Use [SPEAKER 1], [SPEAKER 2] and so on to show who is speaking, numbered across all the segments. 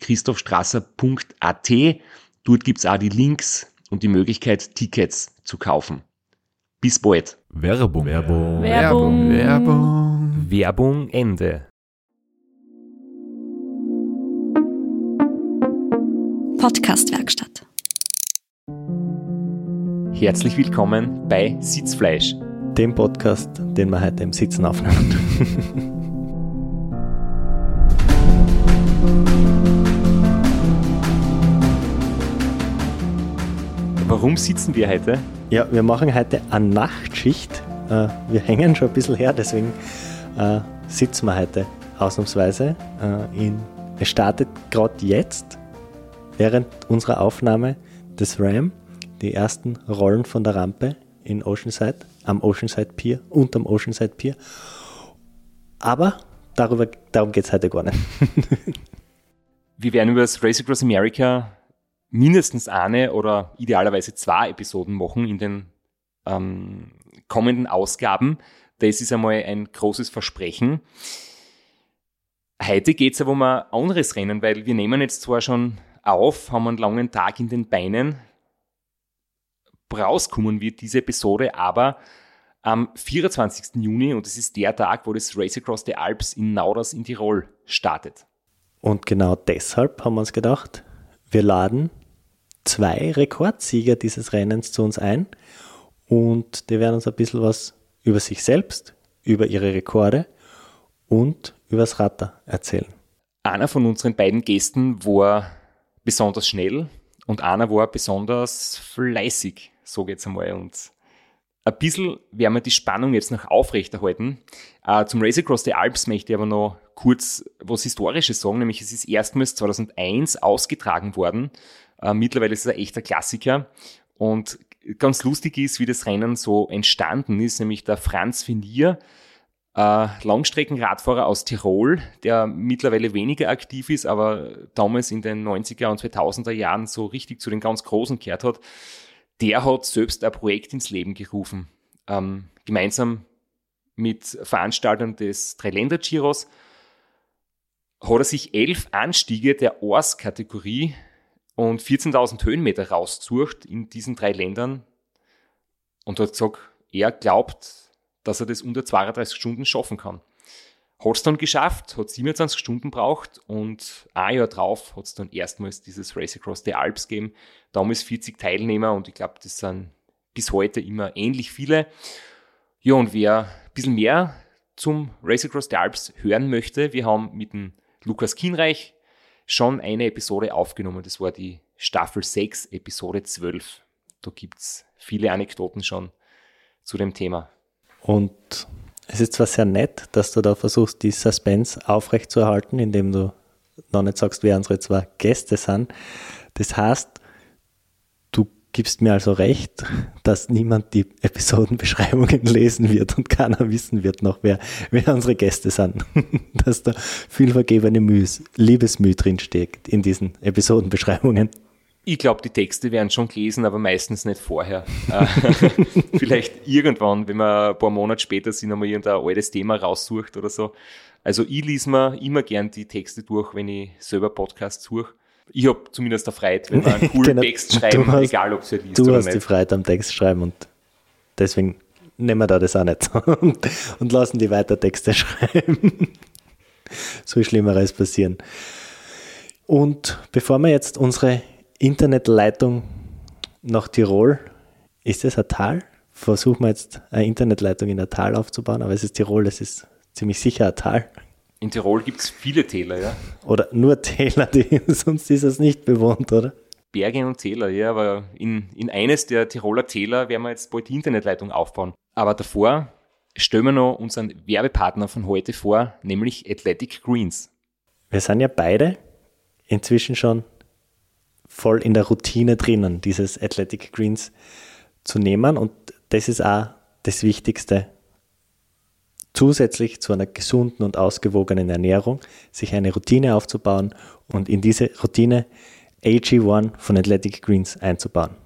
[SPEAKER 1] www.christophstrasser.at. Dort gibt's auch die Links und die Möglichkeit, Tickets zu kaufen. Bis bald.
[SPEAKER 2] Werbung.
[SPEAKER 3] Werbung.
[SPEAKER 4] Werbung.
[SPEAKER 3] Werbung.
[SPEAKER 1] Werbung Ende.
[SPEAKER 5] Podcastwerkstatt.
[SPEAKER 1] Herzlich willkommen bei Sitzfleisch.
[SPEAKER 6] dem Podcast, den wir heute im Sitzen aufnehmen.
[SPEAKER 1] Warum sitzen wir heute?
[SPEAKER 6] ja, wir machen heute eine Nachtschicht. Äh, Wir hängen schon ein bisschen her, deswegen äh, sitzen wir heute ausnahmsweise. Äh, in, es startet gerade jetzt, während unserer Aufnahme, das RAM, die ersten Rollen von der Rampe in Oceanside, am Oceanside Pier und am Oceanside Pier. Aber darüber, darum geht es heute gar nicht.
[SPEAKER 1] Wir werden über das Race Across America mindestens eine oder idealerweise zwei Episoden machen in den ähm, kommenden Ausgaben. Das ist einmal ein großes Versprechen. Heute geht es aber um ein anderes Rennen, weil wir nehmen jetzt zwar schon auf, haben einen langen Tag in den Beinen. Rauskommen wird diese Episode aber am 24. Juni und es ist der Tag, wo das Race Across the Alps in Nauders in Tirol startet.
[SPEAKER 6] Und genau deshalb haben wir uns gedacht, wir laden zwei Rekordsieger dieses Rennens zu uns ein und die werden uns ein bisschen was über sich selbst, über ihre Rekorde und über das Ratter erzählen.
[SPEAKER 1] Einer von unseren beiden Gästen war besonders schnell und einer war besonders fleißig, so geht's einmal. Und ein bisschen werden wir die Spannung jetzt noch aufrechterhalten. Äh, zum Race Across the Alps möchte ich aber noch kurz was Historisches sagen, nämlich es ist erstmals 2001 ausgetragen worden. Äh, mittlerweile ist es ein echter Klassiker. Und ganz lustig ist, wie das Rennen so entstanden ist, nämlich der Franz Venier, äh, Langstreckenradfahrer aus Tirol, der mittlerweile weniger aktiv ist, aber damals in den 90er und 2000er Jahren so richtig zu den ganz Großen gehört hat, der hat selbst ein Projekt ins Leben gerufen. Ähm, gemeinsam mit Veranstaltern des Dreiländer-Giros hat er sich elf Anstiege der Ors-Kategorie und 14.000 Höhenmeter rausgesucht in diesen drei Ländern und hat gesagt, er glaubt, dass er das unter 32 Stunden schaffen kann. Hat es dann geschafft, hat 27 Stunden braucht und ein Jahr drauf hat es dann erstmals dieses Race Across the Alps gegeben. Damals 40 Teilnehmer und ich glaube, das sind bis heute immer ähnlich viele. Ja, und wer ein bisschen mehr zum Race Across the Alps hören möchte, wir haben mit dem Lukas Kienreich schon eine Episode aufgenommen. Das war die Staffel 6, Episode 12. Da gibt es viele Anekdoten schon zu dem Thema.
[SPEAKER 6] Und es ist zwar sehr nett, dass du da versuchst, die Suspense aufrechtzuerhalten, indem du noch nicht sagst, wer unsere zwei Gäste sind. Das heißt, gibst mir also recht, dass niemand die Episodenbeschreibungen lesen wird und keiner wissen wird noch, wer, wer unsere Gäste sind. dass da viel vergebene Mühe, Liebesmühe drinsteckt in diesen Episodenbeschreibungen.
[SPEAKER 1] Ich glaube, die Texte werden schon gelesen, aber meistens nicht vorher. Äh, Vielleicht irgendwann, wenn man ein paar Monate später sich nochmal irgendein altes Thema raussucht oder so. Also ich lese mir immer gern die Texte durch, wenn ich selber Podcasts suche. Ich habe zumindest eine Freude, wenn wir einen coolen
[SPEAKER 6] Genau.
[SPEAKER 1] Text schreiben,
[SPEAKER 6] hast-
[SPEAKER 1] egal ob es liest
[SPEAKER 6] Du hast die
[SPEAKER 1] nicht.
[SPEAKER 6] Freude am Text schreiben und deswegen nehmen wir da das auch nicht und, lassen die weiter Texte schreiben. so Schlimmeres passieren. Und bevor wir jetzt unsere Internetleitung nach Tirol, ist das ein Tal? Versuchen wir jetzt eine Internetleitung in der Tal aufzubauen, aber es ist Tirol, es ist ziemlich sicher ein Tal.
[SPEAKER 1] In Tirol gibt es viele Täler, ja.
[SPEAKER 6] Oder nur Täler, die, sonst ist es nicht bewohnt, oder?
[SPEAKER 1] Berge und Täler, ja, aber in, in eines der Tiroler Täler werden wir jetzt bald die Internetleitung aufbauen. Aber davor stellen wir noch unseren Werbepartner von heute vor, nämlich Athletic Greens.
[SPEAKER 6] Wir sind ja beide inzwischen schon voll in der Routine drinnen, dieses Athletic Greens zu nehmen. Und das ist auch das Wichtigste. Zusätzlich zu einer gesunden und ausgewogenen Ernährung, sich eine Routine aufzubauen und in diese Routine AG1 von Athletic Greens einzubauen.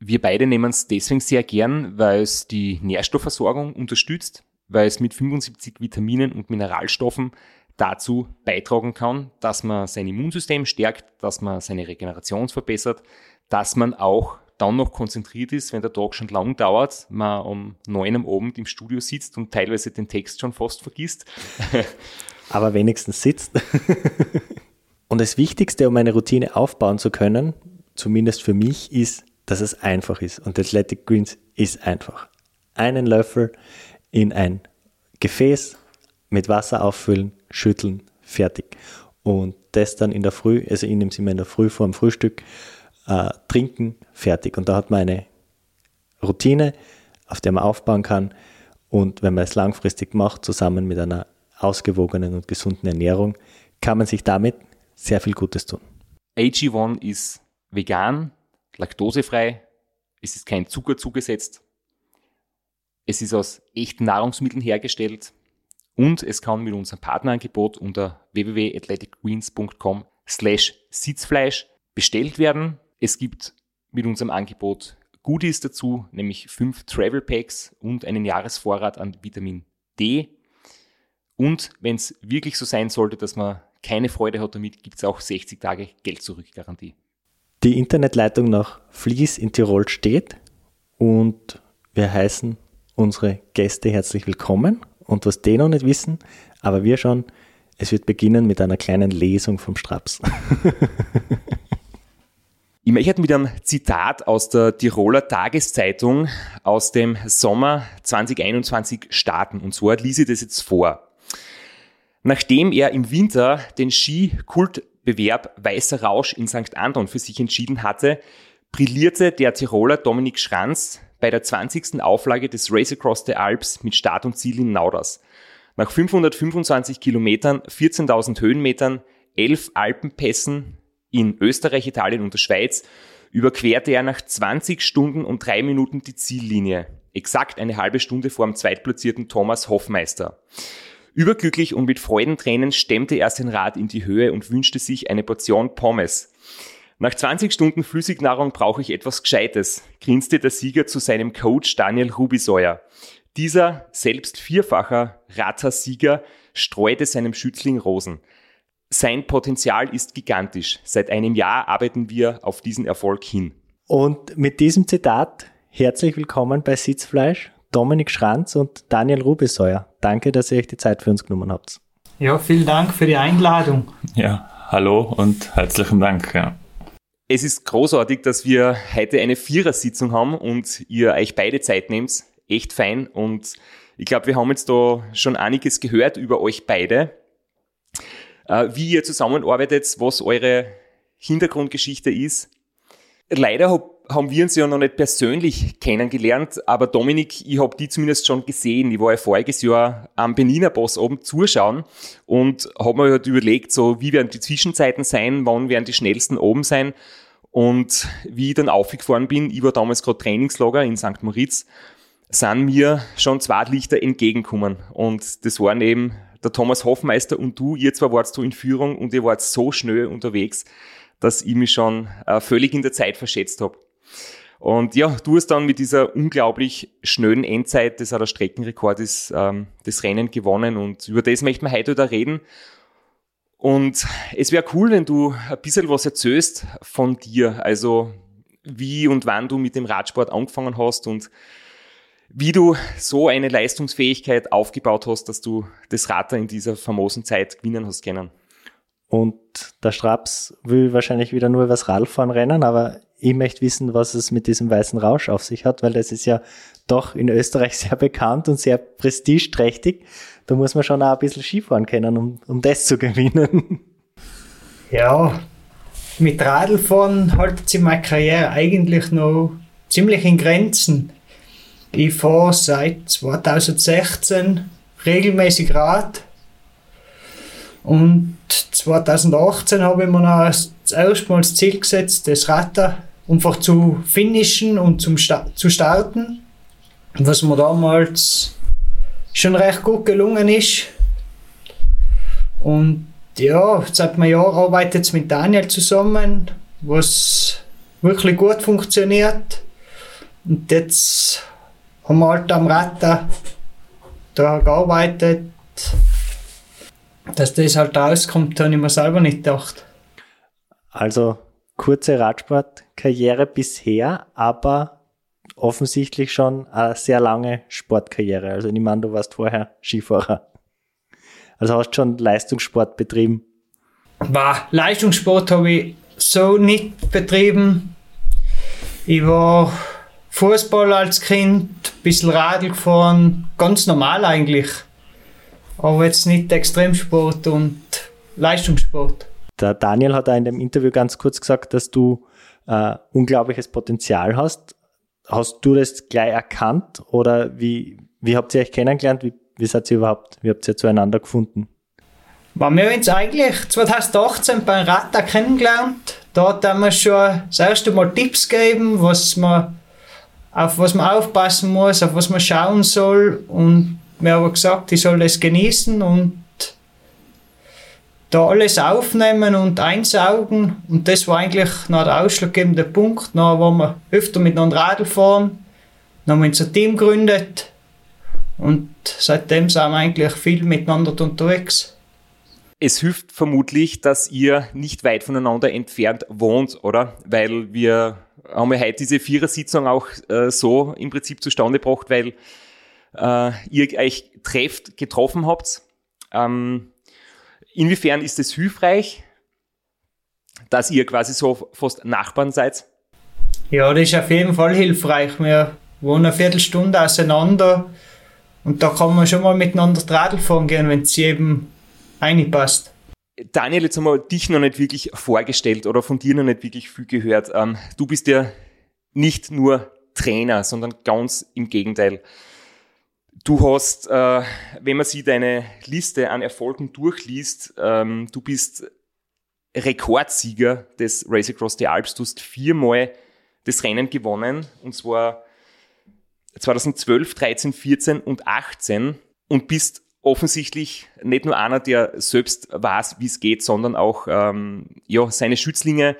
[SPEAKER 1] Wir beide nehmen es deswegen sehr gern, weil es die Nährstoffversorgung unterstützt, weil es mit 75 Vitaminen und Mineralstoffen dazu beitragen kann, dass man sein Immunsystem stärkt, dass man seine Regeneration verbessert, dass man auch dann noch konzentriert ist, wenn der Tag schon lang dauert, man um neun am Abend im Studio sitzt und teilweise den Text schon fast vergisst.
[SPEAKER 6] Aber wenigstens sitzt. und das Wichtigste, um eine Routine aufbauen zu können, zumindest für mich, ist, dass es einfach ist. Und Athletic Greens ist einfach. Einen Löffel in ein Gefäß mit Wasser auffüllen, schütteln, fertig. Und das dann in der Früh, also in dem Sinne in der Früh vor dem Frühstück, äh, trinken, fertig. Und da hat man eine Routine, auf der man aufbauen kann. Und wenn man es langfristig macht, zusammen mit einer ausgewogenen und gesunden Ernährung, kann man sich damit sehr viel Gutes tun.
[SPEAKER 1] AG1 ist vegan, laktosefrei, es ist kein Zucker zugesetzt, es ist aus echten Nahrungsmitteln hergestellt, und es kann mit unserem Partnerangebot unter www.athleticgreens.com slash Sitzfleisch bestellt werden. Es gibt mit unserem Angebot Goodies dazu, nämlich fünf Travel Packs und einen Jahresvorrat an Vitamin D. Und wenn es wirklich so sein sollte, dass man keine Freude hat damit, gibt es auch 60 Tage Geld zurück Garantie.
[SPEAKER 6] Die Internetleitung nach Fließ in Tirol steht und wir heißen unsere Gäste herzlich willkommen und was die noch nicht wissen, aber wir schon, es wird beginnen mit einer kleinen Lesung vom Straps.
[SPEAKER 1] Ich möchte mit einem Zitat aus der Tiroler Tageszeitung aus dem Sommer 2021 starten. Und zwar ließ ich das jetzt vor. Nachdem er im Winter den Ski-Kultbewerb Weißer Rausch in St. Anton für sich entschieden hatte, brillierte der Tiroler Dominik Schranz bei der 20. Auflage des Race Across the Alps mit Start und Ziel in Nauders. Nach 525 Kilometern, 14.000 Höhenmetern, 11 Alpenpässen in Österreich, Italien und der Schweiz überquerte er nach 20 Stunden und drei Minuten die Ziellinie. Exakt eine halbe Stunde vor dem zweitplatzierten Thomas Hoffmeister. Überglücklich und mit Freudentränen stemmte er sein Rad in die Höhe und wünschte sich eine Portion Pommes. Nach 20 Stunden Flüssignahrung brauche ich etwas Gescheites, grinste der Sieger zu seinem Coach Daniel Rubisäuer. Dieser, selbst vierfacher Rata-Sieger, streute seinem Schützling Rosen. Sein Potenzial ist gigantisch. Seit einem Jahr arbeiten wir auf diesen Erfolg hin.
[SPEAKER 6] Und mit diesem Zitat herzlich willkommen bei Sitzfleisch, Dominik Schranz und Daniel Rubisäuer. Danke, dass ihr euch die Zeit für uns genommen habt.
[SPEAKER 2] Ja, vielen Dank für die Einladung.
[SPEAKER 3] Ja, hallo und herzlichen Dank. Ja.
[SPEAKER 1] Es ist großartig, dass wir heute eine Vierersitzung haben und ihr euch beide Zeit nehmt. Echt fein. Und ich glaube, wir haben jetzt da schon einiges gehört über euch beide. Äh, wie ihr zusammenarbeitet, was eure Hintergrundgeschichte ist. Leider hab, haben wir uns ja noch nicht persönlich kennengelernt, aber Dominik, ich habe die zumindest schon gesehen. Ich war ja voriges Jahr am Beniner Boss oben zuschauen und habe mir halt überlegt, so wie werden die Zwischenzeiten sein, wann werden die schnellsten oben sein. Und wie ich dann aufgefahren bin, ich war damals gerade Trainingslager in St. Moritz, sind mir schon zwei Lichter entgegengekommen. Und das waren eben der Thomas Hoffmeister und du. Ihr zwar wart so in Führung und ihr wart so schnell unterwegs, dass ich mich schon äh, völlig in der Zeit verschätzt habe. Und ja, du hast dann mit dieser unglaublich schnellen Endzeit, das auch der Streckenrekord ist, ähm, das Rennen gewonnen. Und über das möchten wir heute da reden. Und es wäre cool, wenn du ein bisschen was erzählst von dir, also wie und wann du mit dem Radsport angefangen hast und wie du so eine Leistungsfähigkeit aufgebaut hast, dass du das Rad in dieser famosen Zeit gewinnen hast können.
[SPEAKER 6] und der Straps will wahrscheinlich wieder nur übers Radfahren rennen, aber ich möchte wissen, was es mit diesem weißen Rausch auf sich hat, weil das ist ja doch in Österreich sehr bekannt und sehr prestigeträchtig. Da muss man schon auch ein bisschen Skifahren können, um, um das zu gewinnen.
[SPEAKER 2] Ja, mit Radlfahren haltet sich meine Karriere eigentlich noch ziemlich in Grenzen. Ich fahre seit 2016 regelmäßig Rad und 2018 habe ich mir noch das erste Mal das Ziel gesetzt, das Rad einfach zu finishen und zum Sta zu starten. Was mir damals schon recht gut gelungen ist. Und ja, seit einem Jahr arbeitet mit Daniel zusammen, was wirklich gut funktioniert. Und jetzt haben wir halt am Rad da gearbeitet. Dass das halt rauskommt, habe ich mir selber nicht gedacht.
[SPEAKER 6] Also kurze Radsportkarriere bisher, aber offensichtlich schon eine sehr lange Sportkarriere. Also ich meine, du warst vorher Skifahrer. Also hast schon Leistungssport betrieben?
[SPEAKER 2] Bah, Leistungssport habe ich so nicht betrieben. Ich war Fußball als Kind, ein bisschen Radl gefahren, ganz normal eigentlich. Aber jetzt nicht Extremsport und Leistungssport.
[SPEAKER 6] Der Daniel hat da in dem Interview ganz kurz gesagt, dass du äh, unglaubliches Potenzial hast. Hast du das gleich erkannt oder wie, wie habt ihr euch kennengelernt? Wie wie seid ihr überhaupt, wie habt ihr zueinander gefunden?
[SPEAKER 2] Wir haben uns eigentlich 2018 beim Rata kennengelernt. Dort haben wir schon das erste Mal Tipps gegeben, was man, auf was man aufpassen muss, auf was man schauen soll. Und wir haben gesagt, ich soll das genießen und da alles aufnehmen und einsaugen. Und das war eigentlich noch der ausschlaggebende Punkt. Dann wollen wir öfter miteinander Radl fahren. Dann haben wir unser Team gegründet. Und seitdem sind wir eigentlich viel miteinander unterwegs.
[SPEAKER 1] Es hilft vermutlich, dass ihr nicht weit voneinander entfernt wohnt, oder? Weil wir haben ja heute diese Vierersitzung auch äh, so im Prinzip zustande gebracht, weil äh, ihr euch trefft, getroffen habt. Ähm, inwiefern ist es hilfreich, dass ihr quasi so fast Nachbarn seid?
[SPEAKER 2] Ja, das ist auf jeden Fall hilfreich. Wir wohnen eine Viertelstunde auseinander und da kann man schon mal miteinander Radl fahren gehen, wenn es eben reinpasst.
[SPEAKER 1] Daniel, jetzt haben wir dich noch nicht wirklich vorgestellt oder von dir noch nicht wirklich viel gehört. Ähm, du bist ja nicht nur Trainer, sondern ganz im Gegenteil. Du hast, äh, wenn man sich deine Liste an Erfolgen durchliest, ähm, du bist Rekordsieger des Race Across the Alps. Du hast viermal das Rennen gewonnen und zwar 2012, 13, 14 und 18 und bist offensichtlich nicht nur einer, der selbst weiß, wie es geht, sondern auch ähm, ja, seine Schützlinge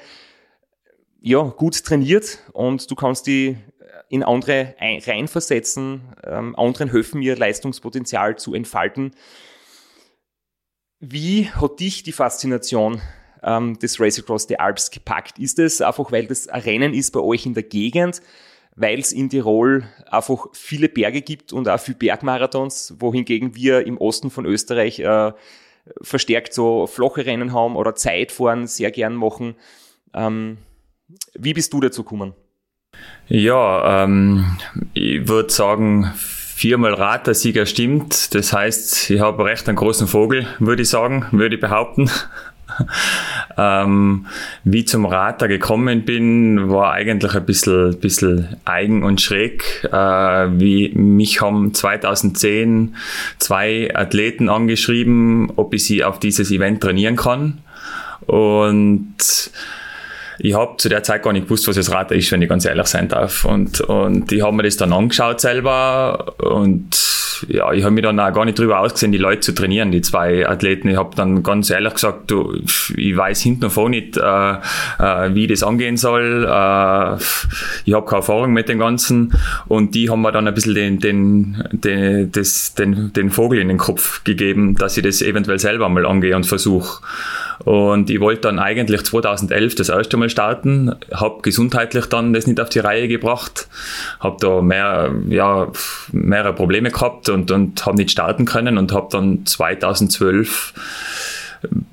[SPEAKER 1] ja, gut trainiert und du kannst die in andere reinversetzen, ähm, anderen helfen, ihr Leistungspotenzial zu entfalten. Wie hat dich die Faszination ähm, des Race Across the Alps gepackt? Ist es einfach, weil das ein Rennen ist bei euch in der Gegend? Weil es in Tirol einfach viele Berge gibt und auch viele Bergmarathons, wohingegen wir im Osten von Österreich äh, verstärkt so flache Rennen haben oder Zeitfahren sehr gern machen. Ähm, wie bist du dazu gekommen?
[SPEAKER 3] Ja, ähm, ich würde sagen, viermal Rad stimmt. Das heißt, ich habe recht einen großen Vogel, würde ich sagen, würde ich behaupten. ähm, wie zum Rater gekommen bin, war eigentlich ein bisschen, bisschen eigen und schräg. Äh, wie mich haben 2010 zwei Athleten angeschrieben, ob ich sie auf dieses Event trainieren kann. Und ich habe zu der Zeit gar nicht gewusst, was das Rad ist, wenn ich ganz ehrlich sein darf. Und, und ich habe mir das dann angeschaut selber und ja, ich habe mir dann auch gar nicht drüber ausgesehen, die Leute zu trainieren, die zwei Athleten. Ich habe dann ganz ehrlich gesagt, du, ich weiß hinten und vorne nicht, äh, äh, wie das angehen soll. Äh, ich habe keine Erfahrung mit dem Ganzen und die haben mir dann ein bisschen den, den, den, das, den, den Vogel in den Kopf gegeben, dass ich das eventuell selber mal angehe und versuche. Und ich wollte dann eigentlich 2011 das erste Mal starten, habe gesundheitlich dann das nicht auf die Reihe gebracht, habe da mehr, ja, mehrere Probleme gehabt und, und habe nicht starten können und habe dann 2012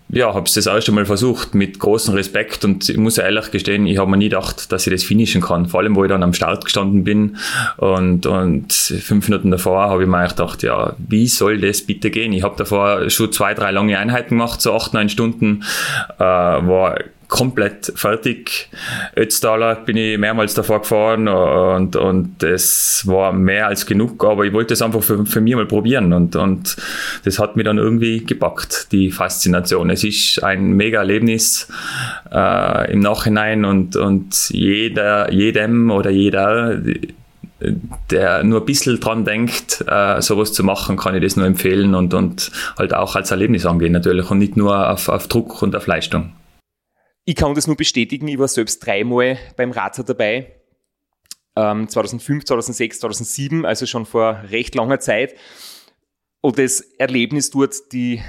[SPEAKER 3] ja, habe es das erste Mal versucht mit großem Respekt und ich muss ehrlich gestehen, ich habe mir nie gedacht, dass ich das finishen kann. Vor allem, wo ich dann am Start gestanden bin und, und fünf Minuten davor habe ich mir gedacht, ja, wie soll das bitte gehen? Ich habe davor schon zwei, drei lange Einheiten gemacht, so acht, neun Stunden, äh, war komplett fertig. Ötztaler bin ich mehrmals davor gefahren und, und das war mehr als genug, aber ich wollte es einfach für, für mich mal probieren und, und das hat mir dann irgendwie gepackt, die Faszination. Es ist ein mega Erlebnis äh, im Nachhinein und, und jeder, jedem oder jeder, der nur ein bisschen dran denkt, äh, sowas zu machen, kann ich das nur empfehlen und, und halt auch als Erlebnis angehen natürlich und nicht nur auf, auf Druck und auf Leistung.
[SPEAKER 1] Ich kann das nur bestätigen, ich war selbst dreimal beim Radler dabei. Ähm, 2005, 2006, 2007, also schon vor recht langer Zeit. Und das Erlebnis dort, die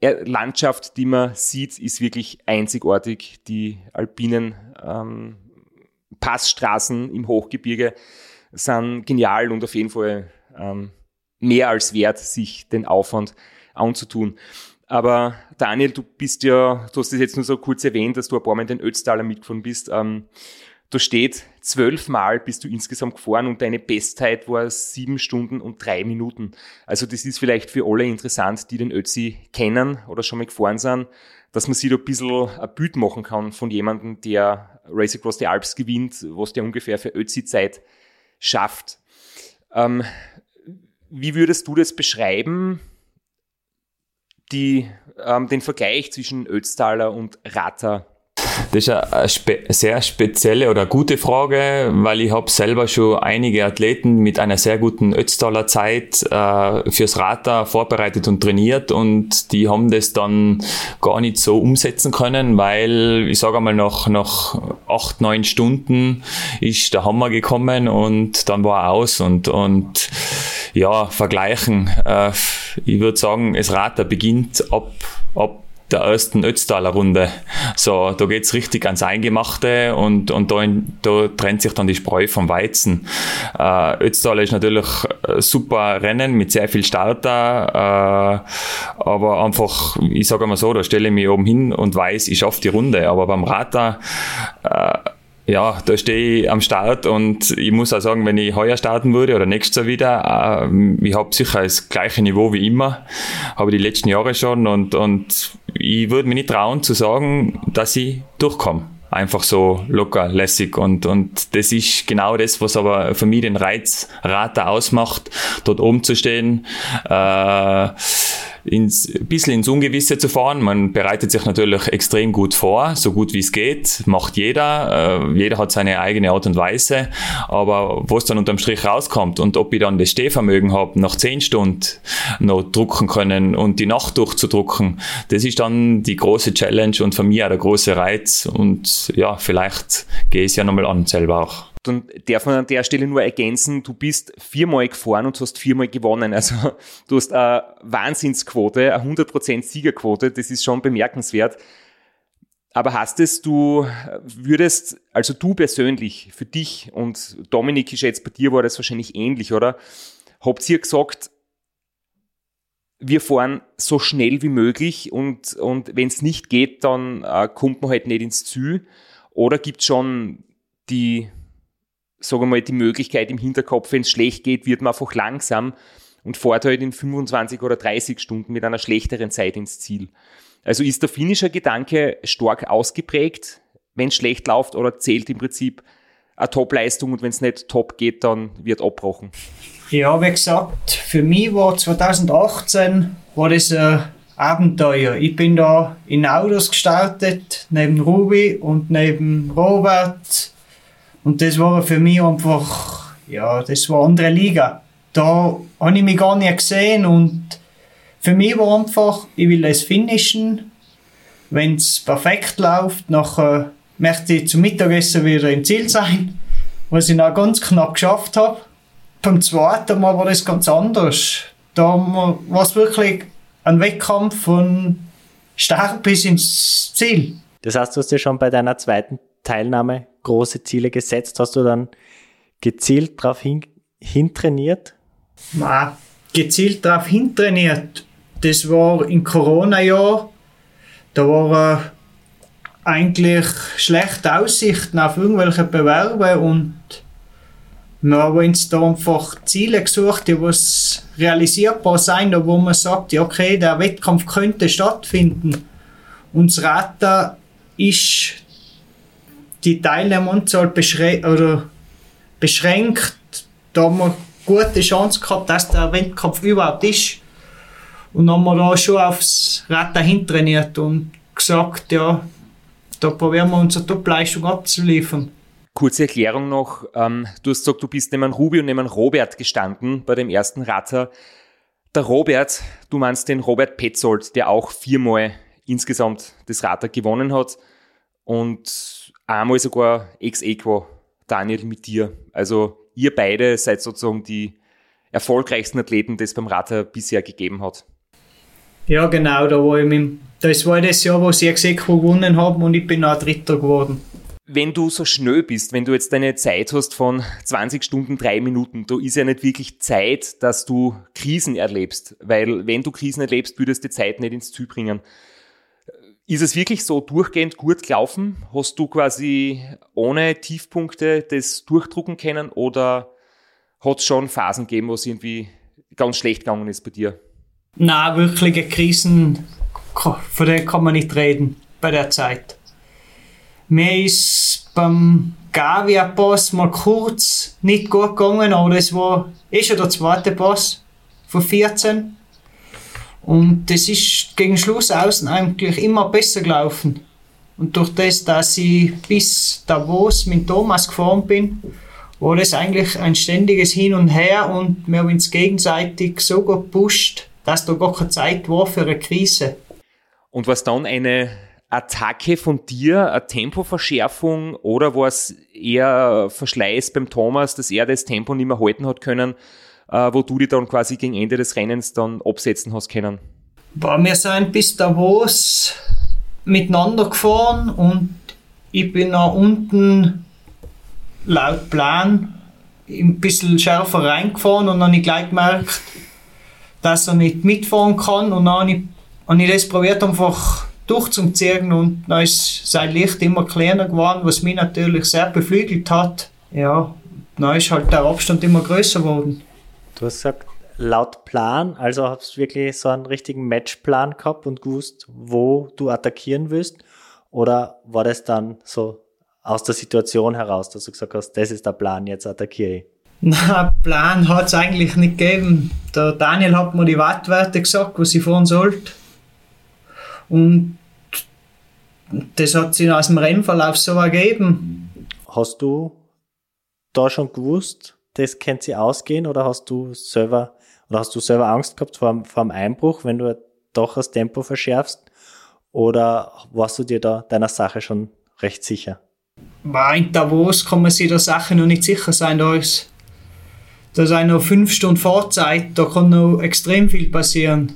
[SPEAKER 1] Landschaft, die man sieht, ist wirklich einzigartig. Die alpinen ähm, Passstraßen im Hochgebirge sind genial und auf jeden Fall ähm, mehr als wert, sich den Aufwand anzutun. Aber Daniel, du bist ja, du hast es jetzt nur so kurz erwähnt, dass du ein paar Mal in den Ötztaler mitgefahren bist. Ähm, da steht, zwölfmal bist du insgesamt gefahren und deine Bestzeit war sieben Stunden und drei Minuten. Also das ist vielleicht für alle interessant, die den Ötzi kennen oder schon mal gefahren sind, dass man sich da ein bisschen ein Bild machen kann von jemandem, der Race Across the Alps gewinnt, was der ungefähr für Ötzi-Zeit schafft. Ähm, wie würdest du das beschreiben? Die, ähm, den Vergleich zwischen Ötztaler und Rata
[SPEAKER 3] das ist eine spe sehr spezielle oder gute Frage, weil ich habe selber schon einige Athleten mit einer sehr guten Ötztaler Zeit äh, fürs Rata vorbereitet und trainiert und die haben das dann gar nicht so umsetzen können, weil ich sage einmal nach, nach acht, neun Stunden ist der Hammer gekommen und dann war er aus und, und ja, vergleichen. Äh, ich würde sagen, das Rata beginnt ab, ab der ersten Ötztaler Runde. So, da geht's richtig ans Eingemachte und, und da, in, da trennt sich dann die Spreu vom Weizen. Äh, Ötztaler ist natürlich ein super Rennen mit sehr viel Starter, äh, aber einfach, ich sage mal so, da stelle ich mich oben hin und weiß, ich schaffe die Runde. Aber beim Rata äh, ja, da stehe ich am Start und ich muss auch sagen, wenn ich heuer starten würde oder nächstes Jahr wieder, äh, ich habe sicher das gleiche Niveau wie immer, habe die letzten Jahre schon und, und ich würde mir nicht trauen zu sagen, dass ich durchkomme. Einfach so locker, lässig und, und das ist genau das, was aber für mich den Reiz Rater ausmacht, dort oben zu stehen. Äh, ins, ein bisschen ins Ungewisse zu fahren. Man bereitet sich natürlich extrem gut vor, so gut wie es geht, macht jeder. Äh, jeder hat seine eigene Art und Weise. Aber was dann unterm Strich rauskommt und ob ich dann das Stehvermögen habe, nach zehn Stunden noch drucken können und die Nacht durchzudrucken, das ist dann die große Challenge und für mich auch der große Reiz. Und ja, vielleicht gehe ich es ja nochmal an selber auch.
[SPEAKER 1] Dann darf man an der Stelle nur ergänzen, du bist viermal gefahren und hast viermal gewonnen. Also du hast eine Wahnsinnsquote, eine 100% Siegerquote, das ist schon bemerkenswert. Aber hast es, du würdest, also du persönlich, für dich und Dominik, ich schätze, bei dir war das wahrscheinlich ähnlich, oder? Habt ihr gesagt, wir fahren so schnell wie möglich und, und wenn es nicht geht, dann äh, kommt man halt nicht ins Ziel? Oder gibt es schon die sagen wir mal, die Möglichkeit im Hinterkopf, wenn es schlecht geht, wird man einfach langsam und fährt halt in 25 oder 30 Stunden mit einer schlechteren Zeit ins Ziel. Also ist der finnische Gedanke stark ausgeprägt, wenn es schlecht läuft oder zählt im Prinzip eine Top-Leistung und wenn es nicht top geht, dann wird abbrochen.
[SPEAKER 2] Ja, wie gesagt, für mich war 2018 war das ein Abenteuer. Ich bin da in Autos gestartet, neben Ruby und neben Robert und das war für mich einfach, ja, das war eine andere Liga. Da habe ich mich gar nicht gesehen und für mich war einfach, ich will es finishen. Wenn es perfekt läuft, nachher möchte ich zum Mittagessen wieder im Ziel sein, was ich noch ganz knapp geschafft habe. Beim zweiten Mal war das ganz anders. Da war es wirklich ein Wettkampf von Start bis ins Ziel.
[SPEAKER 6] Das heißt, du hast ja schon bei deiner zweiten Teilnahme große Ziele gesetzt? Hast du dann gezielt darauf hin, hintrainiert?
[SPEAKER 2] Na, gezielt darauf hintrainiert. Das war im Corona-Jahr. da waren eigentlich schlechte Aussichten auf irgendwelche Bewerbe und wir haben uns da einfach Ziele gesucht, die was realisierbar sein, wo man sagt, ja okay, der Wettkampf könnte stattfinden. Und das ist die Teilnehmeranzahl beschränkt, oder beschränkt. Da haben wir gute Chance gehabt, dass der Wettkampf überhaupt ist. Und dann haben wir da schon aufs Rad dahin trainiert und gesagt, ja, da probieren wir unsere Topleistung abzuliefern.
[SPEAKER 1] Kurze Erklärung noch. Ähm, du hast gesagt, du bist neben Ruby und neben Robert gestanden bei dem ersten Ratter. Der Robert, du meinst den Robert Petzold, der auch viermal insgesamt das Ratter gewonnen hat und einmal sogar ex equo Daniel mit dir. Also ihr beide seid sozusagen die erfolgreichsten Athleten, die es beim Ratter bisher gegeben hat.
[SPEAKER 2] Ja, genau, da war ich mit, das war das Jahr, wo sie ex equo gewonnen haben und ich bin auch Dritter geworden
[SPEAKER 1] wenn du so schnell bist, wenn du jetzt eine Zeit hast von 20 Stunden, drei Minuten, da ist ja nicht wirklich Zeit, dass du Krisen erlebst, weil wenn du Krisen erlebst, würdest du die Zeit nicht ins Ziel bringen. Ist es wirklich so durchgehend gut gelaufen? Hast du quasi ohne Tiefpunkte das durchdrucken können oder hat es schon Phasen gegeben, wo es irgendwie ganz schlecht gegangen ist bei dir?
[SPEAKER 2] Na, wirkliche Krisen, von denen kann man nicht reden bei der Zeit. Mir ist beim Gavia-Pass mal kurz nicht gut gegangen, aber das war eh schon der zweite Pass von 14. Und das ist gegen Schluss außen eigentlich immer besser gelaufen. Und durch das, dass ich bis Davos mit Thomas gefahren bin, war das eigentlich ein ständiges Hin und Her und wir haben uns gegenseitig so gepusht, dass da gar keine Zeit war für eine Krise.
[SPEAKER 1] Und was dann eine Attacke von dir, eine Tempoverschärfung oder war es eher Verschleiß beim Thomas, dass er das Tempo nicht mehr halten hat können, äh, wo du dich dann quasi gegen Ende des Rennens dann absetzen hast können?
[SPEAKER 2] Boah, wir sind bis Davos miteinander gefahren und ich bin nach unten laut Plan ein bisschen schärfer reingefahren und dann habe ich gleich gemerkt, dass er nicht mitfahren kann und dann habe ich, habe ich das probiert einfach durchzuziehen und dann ist sein Licht immer kleiner geworden, was mich natürlich sehr beflügelt hat. Ja, dann ist halt der Abstand immer größer geworden.
[SPEAKER 6] Du hast gesagt, laut Plan, also hast du wirklich so einen richtigen Matchplan gehabt und gewusst, wo du attackieren willst? Oder war das dann so aus der Situation heraus, dass du gesagt hast, das ist der Plan, jetzt attackiere ich?
[SPEAKER 2] Na, Plan hat es eigentlich nicht gegeben. Der Daniel hat mir die Wattwerte gesagt, was ich fahren sollte. Und das hat sich aus dem Rennverlauf so ergeben.
[SPEAKER 6] Hast du da schon gewusst, das könnte sie ausgehen oder hast du selber oder hast du selber Angst gehabt vor, vor dem Einbruch, wenn du doch das Tempo verschärfst? Oder warst du dir da deiner Sache schon recht sicher?
[SPEAKER 2] In Davos kann man sich der Sache noch nicht sicher sein. Da ist, da sind noch fünf Stunden Fahrzeit, da kann noch extrem viel passieren.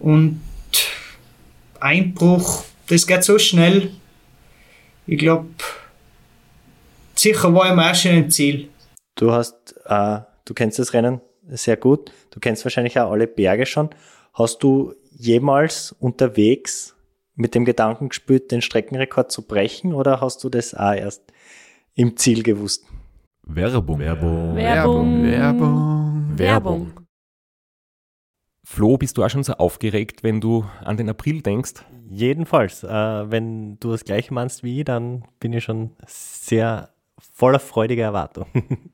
[SPEAKER 2] Und Einbruch das geht so schnell. Ich glaube, sicher war ich mir auch schon ein Ziel.
[SPEAKER 6] Du hast, äh, du kennst das Rennen sehr gut. Du kennst wahrscheinlich auch alle Berge schon. Hast du jemals unterwegs mit dem Gedanken gespielt, den Streckenrekord zu brechen oder hast du das auch erst im Ziel gewusst?
[SPEAKER 4] Werbung.
[SPEAKER 7] Werbung. Werbung.
[SPEAKER 4] Werbung.
[SPEAKER 7] Werbung.
[SPEAKER 1] Flo, bist du auch schon so aufgeregt, wenn du an den April denkst?
[SPEAKER 6] Jedenfalls. Äh, wenn du das gleiche meinst wie ich, dann bin ich schon sehr voller freudiger Erwartung.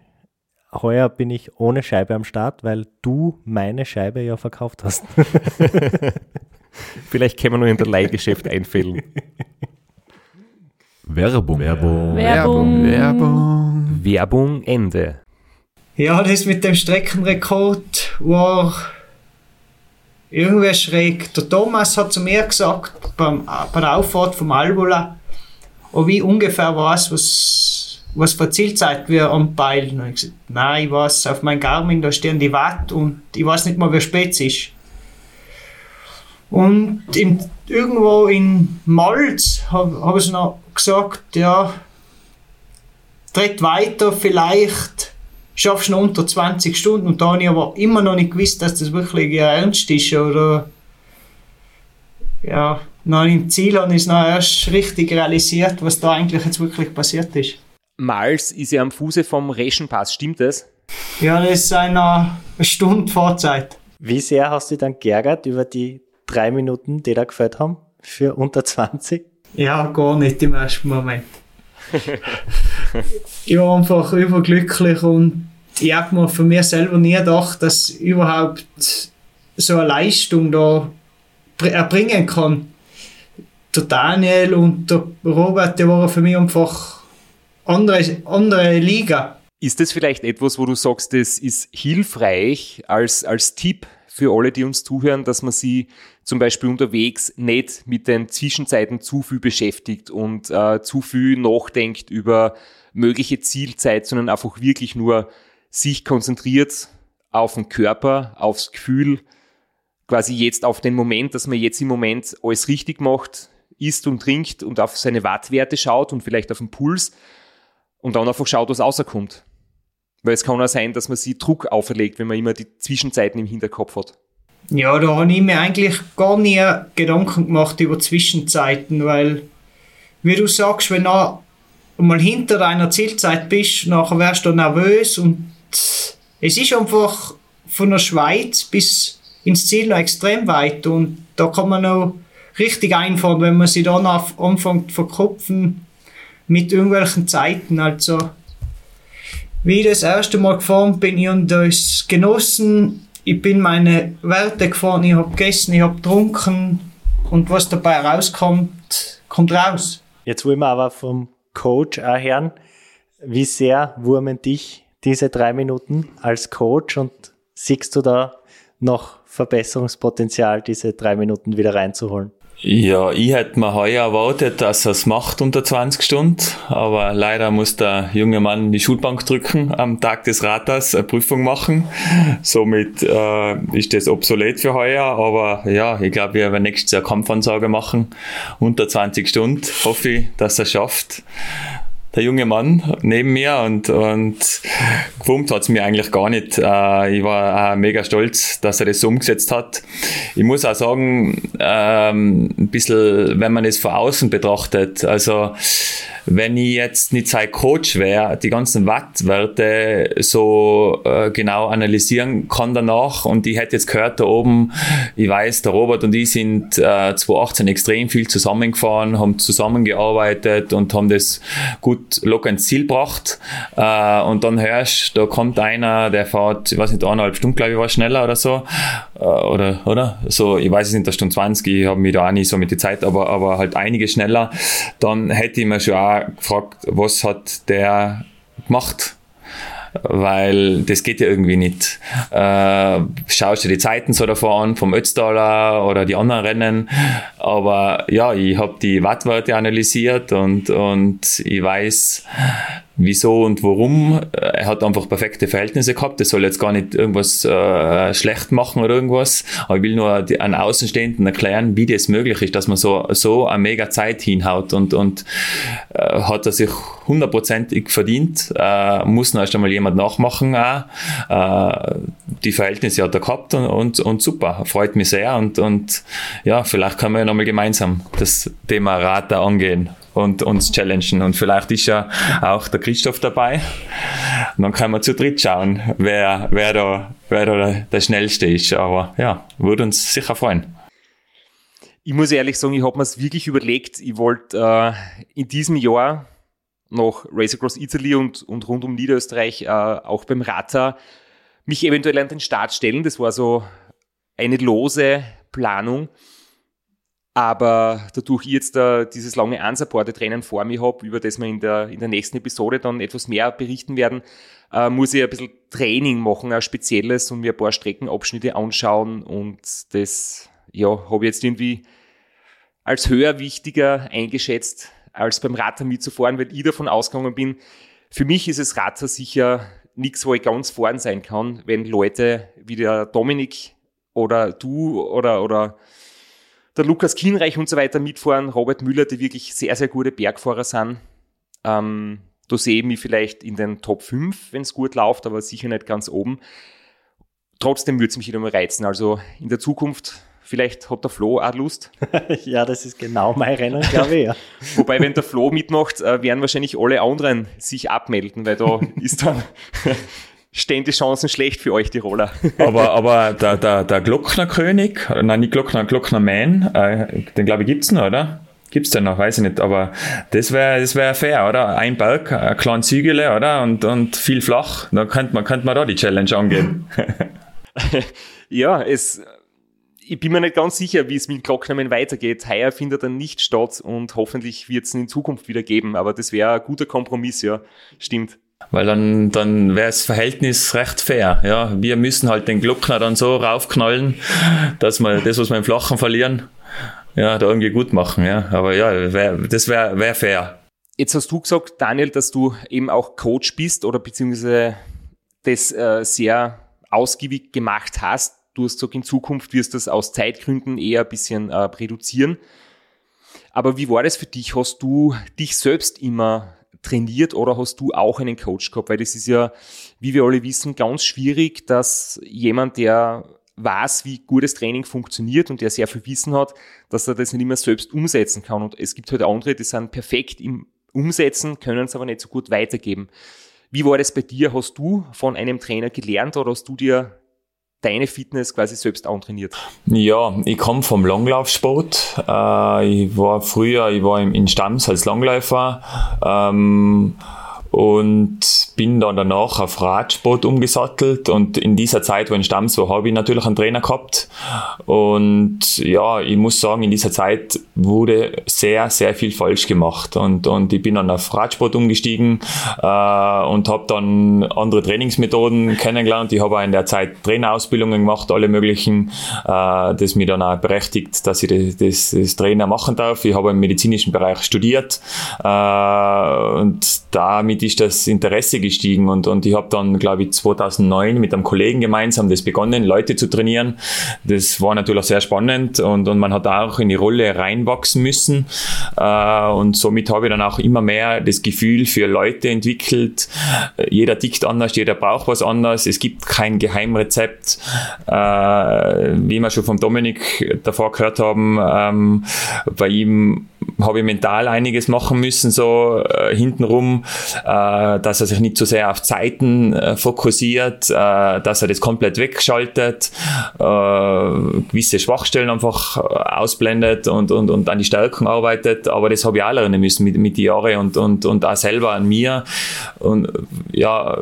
[SPEAKER 6] Heuer bin ich ohne Scheibe am Start, weil du meine Scheibe ja verkauft hast.
[SPEAKER 1] Vielleicht können wir nur in der Leihgeschäft einfällen.
[SPEAKER 4] Werbung. Werbung.
[SPEAKER 5] Werbung.
[SPEAKER 4] Werbung.
[SPEAKER 1] Werbung Ende.
[SPEAKER 2] Ja, das mit dem Streckenrekord war irgendwie schräg. Der Thomas hat zu mir gesagt, beim, bei der Auffahrt vom Albola, ob ich ungefähr weiß, was, was für Zielzeit wir am Peilen. Und ich gesagt, nein, ich weiß, auf meinem Garmin, da stehen die Watt und ich weiß nicht mal, wie spät es ist. Und in, irgendwo in Malz habe hab ich noch gesagt, ja, tritt weiter, vielleicht schaffst du noch unter 20 Stunden. Und da habe ich aber immer noch nicht gewusst, dass das wirklich ja ernst ist. Oder ja, noch im Ziel habe ich es noch erst richtig realisiert, was da eigentlich jetzt wirklich passiert ist.
[SPEAKER 1] Mals ist ja am Fuße vom Reschenpass, stimmt das?
[SPEAKER 2] Ja, das ist eine Stunde Vorzeit.
[SPEAKER 6] Wie sehr hast du dich dann geärgert über die drei Minuten, die da gefällt haben für unter 20?
[SPEAKER 2] Ja, gar nicht im ersten Moment. ich war einfach überglücklich und ich habe mir für mich selber nie gedacht, dass ich überhaupt so eine Leistung da br- erbringen kann. Der Daniel und der Robert, die waren für mich einfach andere, andere Liga.
[SPEAKER 1] Ist das vielleicht etwas, wo du sagst, das ist hilfreich als, als Tipp für alle, die uns zuhören, dass man sie zum Beispiel unterwegs nicht mit den Zwischenzeiten zu viel beschäftigt und äh, zu viel nachdenkt über mögliche Zielzeit, sondern einfach wirklich nur sich konzentriert auf den Körper, aufs Gefühl, quasi jetzt auf den Moment, dass man jetzt im Moment alles richtig macht, isst und trinkt und auf seine Wattwerte schaut und vielleicht auf den Puls und dann einfach schaut, was rauskommt. Weil es kann auch sein, dass man sich Druck auferlegt, wenn man immer die Zwischenzeiten im Hinterkopf hat.
[SPEAKER 2] Ja, da habe ich mir eigentlich gar nie Gedanken gemacht über Zwischenzeiten, weil, wie du sagst, wenn du mal hinter deiner Zielzeit bist, nachher wärst du nervös und es ist einfach von der Schweiz bis ins Ziel noch extrem weit und da kann man noch richtig einfahren, wenn man sich dann anfängt zu verkopfen mit irgendwelchen Zeiten. Also, wie ich das erste Mal gefahren bin, ich habe das genossen. Ich bin meine Werte gefahren, ich habe gegessen, ich habe getrunken und was dabei rauskommt, kommt raus.
[SPEAKER 6] Jetzt wollen wir aber vom Coach auch hören, wie sehr wurmen dich diese drei Minuten als Coach und siehst du da noch Verbesserungspotenzial, diese drei Minuten wieder reinzuholen?
[SPEAKER 3] Ja, ich hätte mir heuer erwartet, dass er es macht unter 20 Stunden, aber leider muss der junge Mann die Schulbank drücken, am Tag des Raters eine Prüfung machen. Somit äh, ist das obsolet für heuer, aber ja, ich glaube, wir werden nächstes Jahr Kampfansage machen, unter 20 Stunden. Hoffe ich, dass er schafft. Der junge Mann neben mir und, und gewummt hat es mir eigentlich gar nicht. Äh, ich war auch mega stolz, dass er das so umgesetzt hat. Ich muss auch sagen, ähm, ein bisschen, wenn man es von außen betrachtet, also wenn ich jetzt nicht sein Coach wäre, die ganzen Wattwerte so äh, genau analysieren kann danach und ich hätte jetzt gehört da oben, ich weiß, der Robert und ich sind äh, 2018 extrem viel zusammengefahren, haben zusammengearbeitet und haben das gut locker ins Ziel gebracht äh, und dann hörst, da kommt einer, der fährt, ich weiß nicht, eineinhalb Stunden, glaube ich, war schneller oder so äh, oder, oder? So, ich weiß es nicht, der Stunde 20, ich habe mich da auch nicht so mit der Zeit, aber, aber halt einige schneller, dann hätte ich mir schon auch gefragt, was hat der gemacht? Weil das geht ja irgendwie nicht. Äh, schaust du die Zeiten so davor an, vom Ötztaler oder die anderen Rennen, aber ja, ich habe die Wattwerte analysiert und, und ich weiß, wieso und warum. Er hat einfach perfekte Verhältnisse gehabt. Das soll jetzt gar nicht irgendwas äh, schlecht machen oder irgendwas. Aber ich will nur an Außenstehenden erklären, wie das möglich ist, dass man so, so eine mega Zeit hinhaut und, und äh, hat er sich hundertprozentig verdient. Äh, muss noch erst einmal jemand nachmachen. Auch. Äh, die Verhältnisse hat er gehabt und, und, und super. Freut mich sehr und, und ja, vielleicht können wir ja nochmal gemeinsam das Thema Rata angehen und uns challengen. Und vielleicht ist ja auch der Christoph dabei. Und dann können wir zu dritt schauen, wer, wer, da, wer da der Schnellste ist. Aber ja, würde uns sicher freuen.
[SPEAKER 1] Ich muss ehrlich sagen, ich habe mir es wirklich überlegt. Ich wollte äh, in diesem Jahr noch Race Across Italy und, und rund um Niederösterreich äh, auch beim Rata mich eventuell an den Start stellen. Das war so eine lose Planung. Aber dadurch ich jetzt uh, dieses lange unsupported Rennen vor mir habe, über das wir in der, in der nächsten Episode dann etwas mehr berichten werden, uh, muss ich ein bisschen Training machen, ein spezielles und mir ein paar Streckenabschnitte anschauen. Und das ja, habe ich jetzt irgendwie als höher wichtiger eingeschätzt, als beim Radler mitzufahren, weil ich davon ausgegangen bin, für mich ist es Radler sicher nichts, wo ich ganz vorn sein kann, wenn Leute wie der Dominik oder du oder, oder der Lukas Kienreich und so weiter mitfahren, Robert Müller, die wirklich sehr, sehr gute Bergfahrer sind. Ähm, da sehe ich mich vielleicht in den Top 5, wenn es gut läuft, aber sicher nicht ganz oben. Trotzdem würde es mich wieder mal reizen. Also in der Zukunft, vielleicht hat der Flo auch Lust.
[SPEAKER 6] ja, das ist genau mein Rennen, glaube ich. Ja.
[SPEAKER 1] Wobei, wenn der Flo mitmacht, äh, werden wahrscheinlich alle anderen sich abmelden, weil da ist dann stehen die Chancen schlecht für euch, die Roller.
[SPEAKER 3] aber aber der, der, der Glocknerkönig, nein, nicht Glockner, Glocknerman, äh, den glaube ich gibt's noch, oder? Gibt's den noch, weiß ich nicht, aber das wäre das wär fair, oder? Ein Berg, ein kleines Zügele, oder? Und, und viel flach, da könnte man, könnte man da die Challenge angehen.
[SPEAKER 1] ja, es, ich bin mir nicht ganz sicher, wie es mit Glocknerman weitergeht. Heuer findet er nicht statt und hoffentlich wird es in Zukunft wieder geben, aber das wäre ein guter Kompromiss, ja, stimmt.
[SPEAKER 3] Weil dann, dann wäre das Verhältnis recht fair. Ja, wir müssen halt den Glockner dann so raufknallen, dass wir das, was wir im Flachen verlieren, ja, da irgendwie gut machen. Ja, aber ja, wär, das wäre wär fair.
[SPEAKER 1] Jetzt hast du gesagt, Daniel, dass du eben auch Coach bist oder beziehungsweise das äh, sehr ausgiebig gemacht hast. Du hast gesagt, in Zukunft wirst du das aus Zeitgründen eher ein bisschen äh, reduzieren. Aber wie war das für dich? Hast du dich selbst immer trainiert oder hast du auch einen Coach gehabt? Weil das ist ja, wie wir alle wissen, ganz schwierig, dass jemand, der weiß, wie gutes Training funktioniert und der sehr viel Wissen hat, dass er das nicht immer selbst umsetzen kann. Und es gibt halt andere, die sind perfekt im Umsetzen, können es aber nicht so gut weitergeben. Wie war das bei dir? Hast du von einem Trainer gelernt oder hast du dir deine Fitness quasi selbst antrainiert?
[SPEAKER 3] Ja, ich komme vom Langlaufsport. Äh, ich war früher, ich war in Stamms als Langläufer. Ähm, und bin dann danach auf Radsport umgesattelt und in dieser Zeit, wo ich Stamms war, habe ich natürlich einen Trainer gehabt und ja, ich muss sagen, in dieser Zeit wurde sehr, sehr viel falsch gemacht und, und ich bin dann auf Radsport umgestiegen äh, und habe dann andere Trainingsmethoden kennengelernt. Ich habe in der Zeit Trainerausbildungen gemacht, alle möglichen, äh, das mich dann auch berechtigt, dass ich das, das, das Trainer machen darf. Ich habe im medizinischen Bereich studiert äh, und damit damit ist das Interesse gestiegen und, und ich habe dann, glaube ich, 2009 mit einem Kollegen gemeinsam das begonnen, Leute zu trainieren. Das war natürlich sehr spannend und, und man hat auch in die Rolle reinwachsen müssen äh, und somit habe ich dann auch immer mehr das Gefühl für Leute entwickelt. Jeder tickt anders, jeder braucht was anderes. Es gibt kein Geheimrezept. Äh, wie wir schon vom Dominik davor gehört haben, ähm, bei ihm habe ich mental einiges machen müssen, so äh, hintenrum, äh, dass er sich nicht zu so sehr auf Zeiten äh, fokussiert, äh, dass er das komplett wegschaltet, äh, gewisse Schwachstellen einfach äh, ausblendet und, und, und an die Stärken arbeitet. Aber das habe ich auch lernen müssen mit, mit den Jahren und, und, und auch selber an mir. Und ja,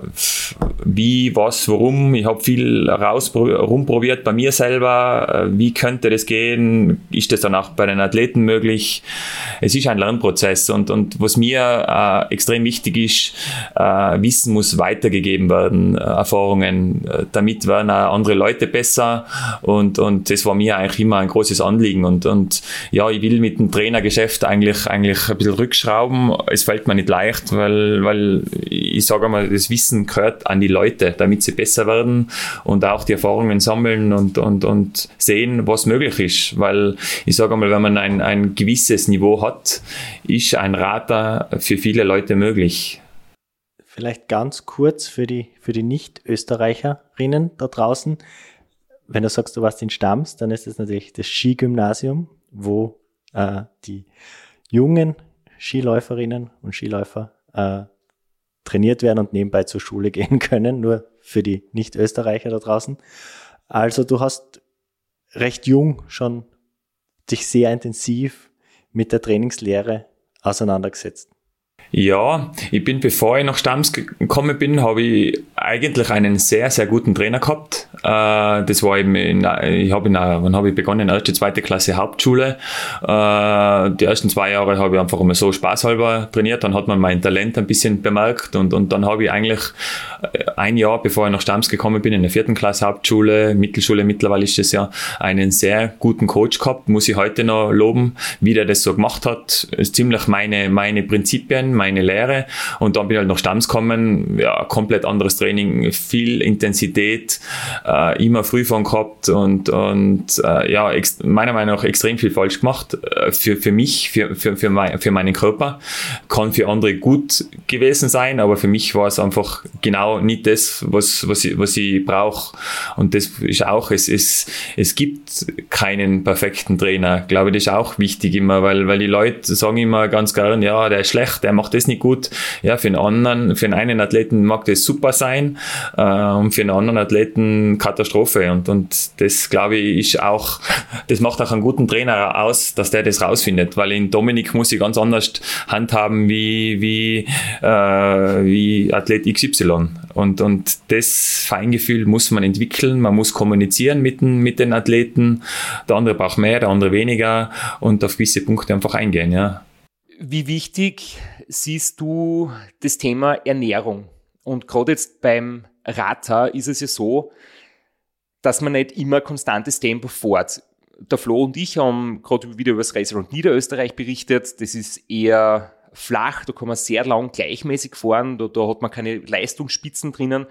[SPEAKER 3] wie, was, warum. Ich habe viel raus rumprobiert bei mir selber. Äh, wie könnte das gehen? Ist das dann auch bei den Athleten möglich? Es ist ein Lernprozess und, und was mir äh, extrem wichtig ist, äh, Wissen muss weitergegeben werden, äh, Erfahrungen, äh, damit werden auch andere Leute besser und, und das war mir eigentlich immer ein großes Anliegen und, und ja, ich will mit dem Trainergeschäft eigentlich, eigentlich ein bisschen rückschrauben. Es fällt mir nicht leicht, weil, weil ich sage mal, das Wissen gehört an die Leute, damit sie besser werden und auch die Erfahrungen sammeln und, und, und sehen, was möglich ist, weil ich sage mal, wenn man ein, ein gewisses Niveau hat, ist ein Rater für viele Leute möglich.
[SPEAKER 6] Vielleicht ganz kurz für die, für die Nicht-Österreicherinnen da draußen. Wenn du sagst, du warst in Stams, dann ist es natürlich das Skigymnasium, wo äh, die jungen Skiläuferinnen und Skiläufer äh, trainiert werden und nebenbei zur Schule gehen können, nur für die Nicht-Österreicher da draußen. Also du hast recht jung schon dich sehr intensiv mit der Trainingslehre auseinandergesetzt?
[SPEAKER 3] Ja, ich bin, bevor ich nach Stams gekommen bin, habe ich eigentlich einen sehr, sehr guten Trainer gehabt. Äh, das war eben, in, ich habe in, wann habe ich begonnen? Erste, zweite Klasse Hauptschule. Äh, die ersten zwei Jahre habe ich einfach immer so spaßhalber trainiert. Dann hat man mein Talent ein bisschen bemerkt und, und dann habe ich eigentlich äh, ein Jahr, bevor ich nach Stams gekommen bin, in der vierten Klasse Hauptschule, Mittelschule mittlerweile ist das ja, einen sehr guten Coach gehabt, muss ich heute noch loben, wie der das so gemacht hat. Ist ziemlich meine, meine Prinzipien, meine Lehre. Und dann bin ich halt nach Stamms gekommen, ja, komplett anderes Training, viel Intensität, äh, immer Frühfahren gehabt und, und äh, ja, meiner Meinung nach extrem viel falsch gemacht. Äh, für, für mich, für, für, für, mein, für meinen Körper. Kann für andere gut gewesen sein, aber für mich war es einfach genau nicht das, was, was ich, was ich brauche. Und das ist auch, es, es, es gibt keinen perfekten Trainer. Ich glaube, das ist auch wichtig immer, weil, weil die Leute sagen immer ganz gern, ja, der ist schlecht, der macht macht das nicht gut. Ja, für einen anderen, für einen Athleten mag das super sein und für einen anderen Athleten Katastrophe. Und, und das, glaube ich, ist auch, das macht auch einen guten Trainer aus, dass der das rausfindet, weil in Dominik muss ich ganz anders handhaben wie, wie, äh, wie Athlet XY. Und, und das Feingefühl muss man entwickeln, man muss kommunizieren mit den, mit den Athleten. Der andere braucht mehr, der andere weniger und auf gewisse Punkte einfach eingehen, ja.
[SPEAKER 1] Wie wichtig siehst du das Thema Ernährung? Und gerade jetzt beim Rata ist es ja so, dass man nicht immer konstantes Tempo fährt. Der Flo und ich haben gerade wieder über das Racerund Niederösterreich berichtet. Das ist eher flach, da kann man sehr lang gleichmäßig fahren, da, da hat man keine Leistungsspitzen drinnen.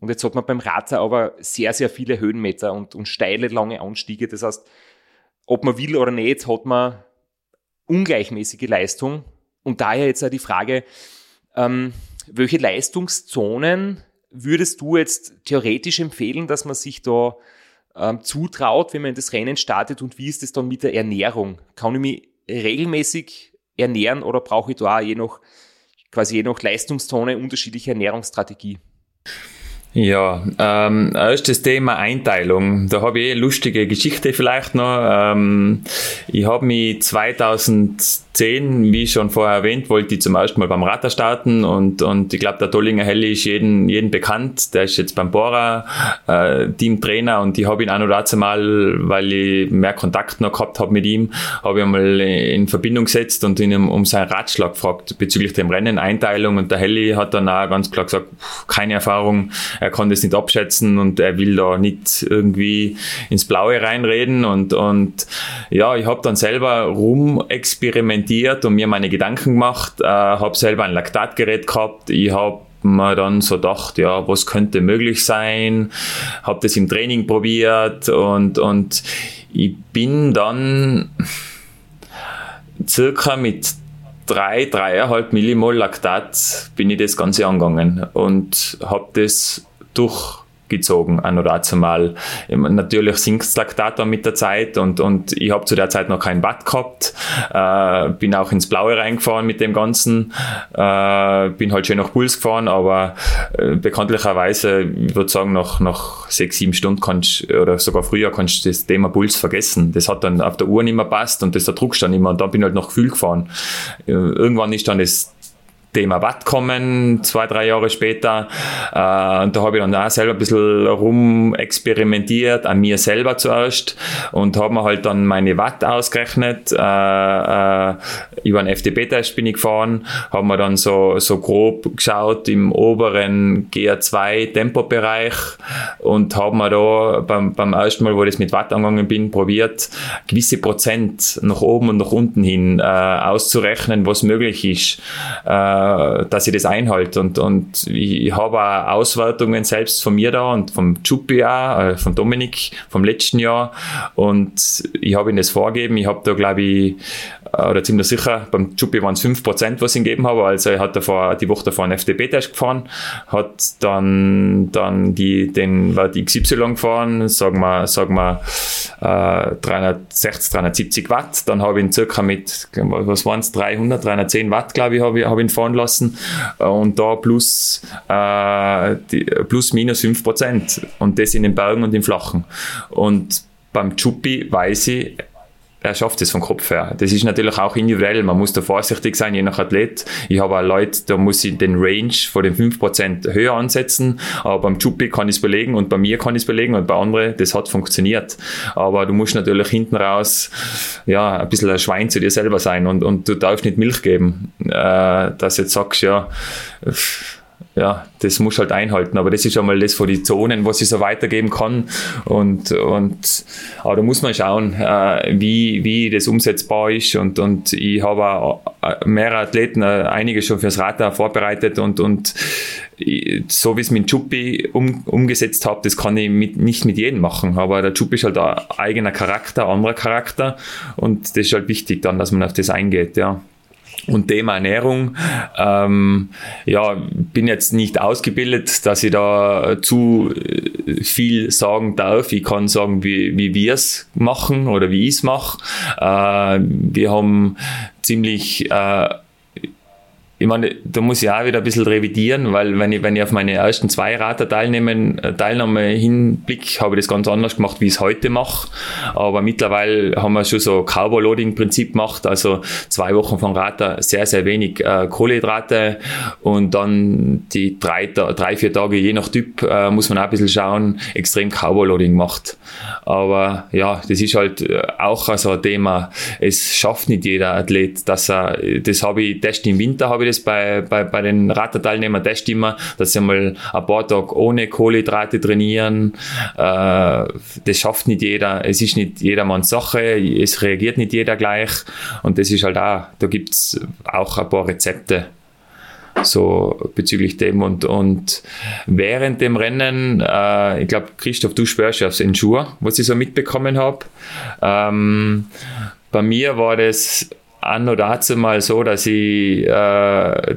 [SPEAKER 1] Und jetzt hat man beim Rata aber sehr, sehr viele Höhenmeter und, und steile, lange Anstiege. Das heißt, ob man will oder nicht, hat man ungleichmäßige Leistung und daher jetzt auch die Frage, ähm, welche Leistungszonen würdest du jetzt theoretisch empfehlen, dass man sich da ähm, zutraut, wenn man in das Rennen startet und wie ist es dann mit der Ernährung? Kann ich mich regelmäßig ernähren oder brauche ich da je nach, quasi je nach Leistungszone unterschiedliche Ernährungsstrategie?
[SPEAKER 3] Ja, ähm, erstes Thema Einteilung. Da habe ich eh eine lustige Geschichte vielleicht noch. Ähm, ich habe mich 2010, wie schon vorher erwähnt, wollte ich zum ersten Mal beim Ratter starten und, und ich glaube, der Dollinger Helli ist jeden, jeden bekannt. Der ist jetzt beim Bora äh, Teamtrainer und ich habe ihn auch noch dazu mal, weil ich mehr Kontakt noch gehabt habe mit ihm, habe ich einmal in Verbindung gesetzt und ihn um, seinen Ratschlag gefragt bezüglich dem Rennen, Einteilung und der Helli hat dann auch ganz klar gesagt, keine Erfahrung, er kann das nicht abschätzen und er will da nicht irgendwie ins Blaue reinreden. Und, und ja, ich habe dann selber rum experimentiert und mir meine Gedanken gemacht, äh, habe selber ein Laktatgerät gehabt, ich habe mir dann so gedacht, ja, was könnte möglich sein, habe das im Training probiert und, und ich bin dann circa mit drei, dreieinhalb Millimol Laktat bin ich das Ganze angegangen und habe das durch gezogen, an oder zumal. Natürlich sinkt das Laktat dann mit der Zeit und, und ich habe zu der Zeit noch kein Watt gehabt, äh, bin auch ins Blaue reingefahren mit dem Ganzen, äh, bin halt schön nach Puls gefahren, aber äh, bekanntlicherweise, ich würde sagen, nach, nach sechs, sieben Stunden kannst oder sogar früher kannst du das Thema Puls vergessen. Das hat dann auf der Uhr nicht mehr passt und das der Druck stand immer und dann bin ich halt noch Gefühl gefahren. Äh, irgendwann ist dann das Thema Watt kommen, zwei, drei Jahre später. Äh, und da habe ich dann auch selber ein bisschen rum experimentiert, an mir selber zuerst und habe mir halt dann meine Watt ausgerechnet. Äh, äh, über einen FDP-Test bin ich gefahren, habe mir dann so, so grob geschaut im oberen GR2-Tempobereich und habe mir da beim, beim ersten Mal, wo ich das mit Watt angegangen bin, probiert, gewisse Prozent nach oben und nach unten hin äh, auszurechnen, was möglich ist. Äh, dass ich das einhalte. Und, und ich habe auch Auswertungen selbst von mir da und vom Chupi auch, äh, von Dominik vom letzten Jahr. Und ich habe ihm das vorgegeben. Ich habe da, glaube ich, äh, oder ziemlich sicher, beim Chupi waren es 5%, was ich ihm gegeben habe. Also er hat davor, die Woche davor einen FDP-Test gefahren, hat dann, dann die, den Wert XY gefahren, sagen wir, sagen wir äh, 360, 370 Watt. Dann habe ich ihn circa mit, was waren es, 300, 310 Watt, glaube ich, habe ich, hab ihn fahren lassen. Äh, und da plus, äh, die, plus minus 5%. Und das in den Bergen und im Flachen. Und beim Chupi weiß ich, er schafft es vom Kopf her. Das ist natürlich auch individuell. Man muss da vorsichtig sein, je nach Athlet. Ich habe auch Leute, da muss ich den Range von den 5% höher ansetzen. Aber beim Chupi kann ich es belegen und bei mir kann ich es belegen und bei anderen, das hat funktioniert. Aber du musst natürlich hinten raus, ja, ein bisschen ein Schwein zu dir selber sein und, und du darfst nicht Milch geben. Äh, dass jetzt sagst, ja, ja, das muss halt einhalten. Aber das ist einmal das von den Zonen, was ich so weitergeben kann. Und, und aber da muss man schauen, äh, wie, wie das umsetzbar ist. Und, und ich habe auch äh, mehrere Athleten, äh, einige schon fürs Radar vorbereitet und, und so wie es mit Chuppi um, umgesetzt habe, das kann ich mit, nicht mit jedem machen. Aber der Chuppi ist halt ein eigener Charakter, anderer Charakter. Und das ist halt wichtig dann, dass man auf das eingeht, ja und Thema Ernährung. Ähm, ja, bin jetzt nicht ausgebildet, dass ich da zu äh, viel sagen darf. Ich kann sagen, wie, wie wir es machen oder wie ich es mache. Äh, wir haben ziemlich äh, ich meine, da muss ich auch wieder ein bisschen revidieren, weil wenn ich, wenn ich auf meine ersten zwei Rater teilnehmen, äh, Teilnahme hinblick, habe ich das ganz anders gemacht, wie ich es heute mache. Aber mittlerweile haben wir schon so Cowboy-Loading-Prinzip gemacht, also zwei Wochen von Rater sehr, sehr wenig äh, Kohlenhydrate und dann die drei, drei, vier Tage, je nach Typ, äh, muss man auch ein bisschen schauen, extrem Cowboy-Loading macht. Aber ja, das ist halt äh, auch so ein Thema. Es schafft nicht jeder Athlet, dass er, das habe ich, Test im Winter habe ich das bei, bei, bei den Radteilnehmern Test immer, dass sie mal ein paar Tage ohne Kohlenhydrate trainieren. Äh, das schafft nicht jeder. Es ist nicht jedermanns Sache. Es reagiert nicht jeder gleich. Und das ist halt auch, da gibt's auch ein paar Rezepte so bezüglich dem und, und während dem Rennen, äh, ich glaube, Christoph, du spürst aufs Ensure, was ich so mitbekommen habe. Ähm, bei mir war das anno dazu mal so, dass ich äh,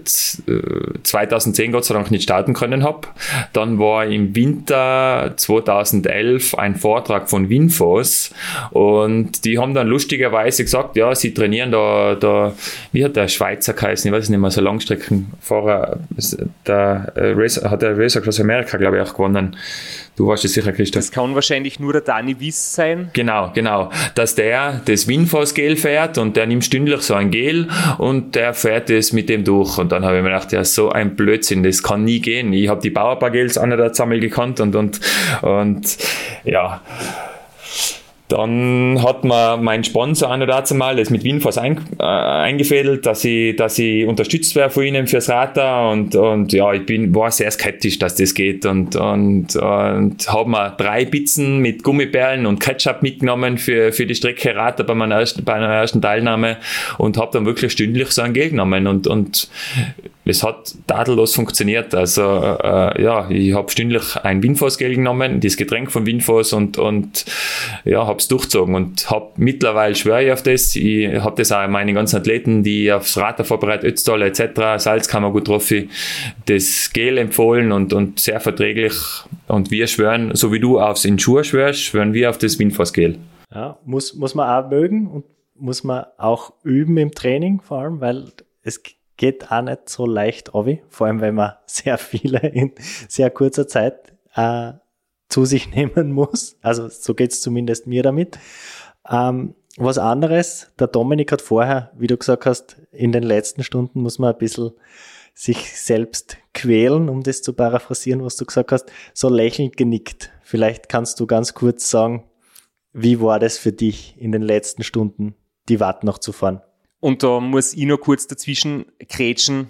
[SPEAKER 3] 2010 Gott sei Dank nicht starten können habe. Dann war im Winter 2011 ein Vortrag von Winfos und die haben dann lustigerweise gesagt, ja, sie trainieren da, da wie hat der Schweizer geheißen, ich weiß nicht mehr, so Langstreckenfahrer, der äh, hat der Racer Cross America, glaube ich, auch gewonnen. Du warst es sicher, Christoph.
[SPEAKER 1] Das kann wahrscheinlich nur der Dani Wiss sein.
[SPEAKER 3] Genau, genau. Dass der das Winfos-Gel fährt und der nimmt stündlich so ein Gel und der fährt es mit dem durch. Und dann habe ich mir gedacht, ja, so ein Blödsinn, das kann nie gehen. Ich habe die Bauerbar-Gels an der Zammel gekannt und, und, und ja dann hat mir mein Sponsor an dazu mal das mit Winfos ein, äh, eingefädelt, dass ich, dass ich unterstützt werde von ihnen fürs Radar und, und ja, ich bin, war sehr skeptisch, dass das geht. Und, und, und habe mir drei Pizzen mit Gummibärlen und Ketchup mitgenommen für, für die Strecke Radar bei meiner ersten, bei meiner ersten Teilnahme und habe dann wirklich stündlich so ein Geld genommen. Und, und es hat tadellos funktioniert. Also äh, ja, ich habe stündlich ein Winfos-Gel genommen, das Getränk von Winfos und, und ja, habe es durchzogen und habe mittlerweile schwöre ich auf das. Ich habe das auch meine ganzen Athleten, die aufs Radar vorbereitet, Ötztal etc., Salzkammer gut Trophy, das Gel empfohlen und, und sehr verträglich. Und wir schwören, so wie du aufs Insure schwörst, schwören wir auf das Winfos-Gel.
[SPEAKER 6] Ja, muss, muss man auch mögen und muss man auch üben im Training vor allem, weil es geht auch nicht so leicht obi, vor allem wenn man sehr viele in sehr kurzer Zeit äh, zu sich nehmen muss. Also so geht's zumindest mir damit. Ähm, was anderes, der Dominik hat vorher, wie du gesagt hast, in den letzten Stunden muss man ein bisschen sich selbst quälen, um das zu paraphrasieren, was du gesagt hast, so lächelnd genickt. Vielleicht kannst du ganz kurz sagen, wie war das für dich in den letzten Stunden, die Watt noch zu fahren?
[SPEAKER 1] Und da muss ich noch kurz dazwischen krätschen.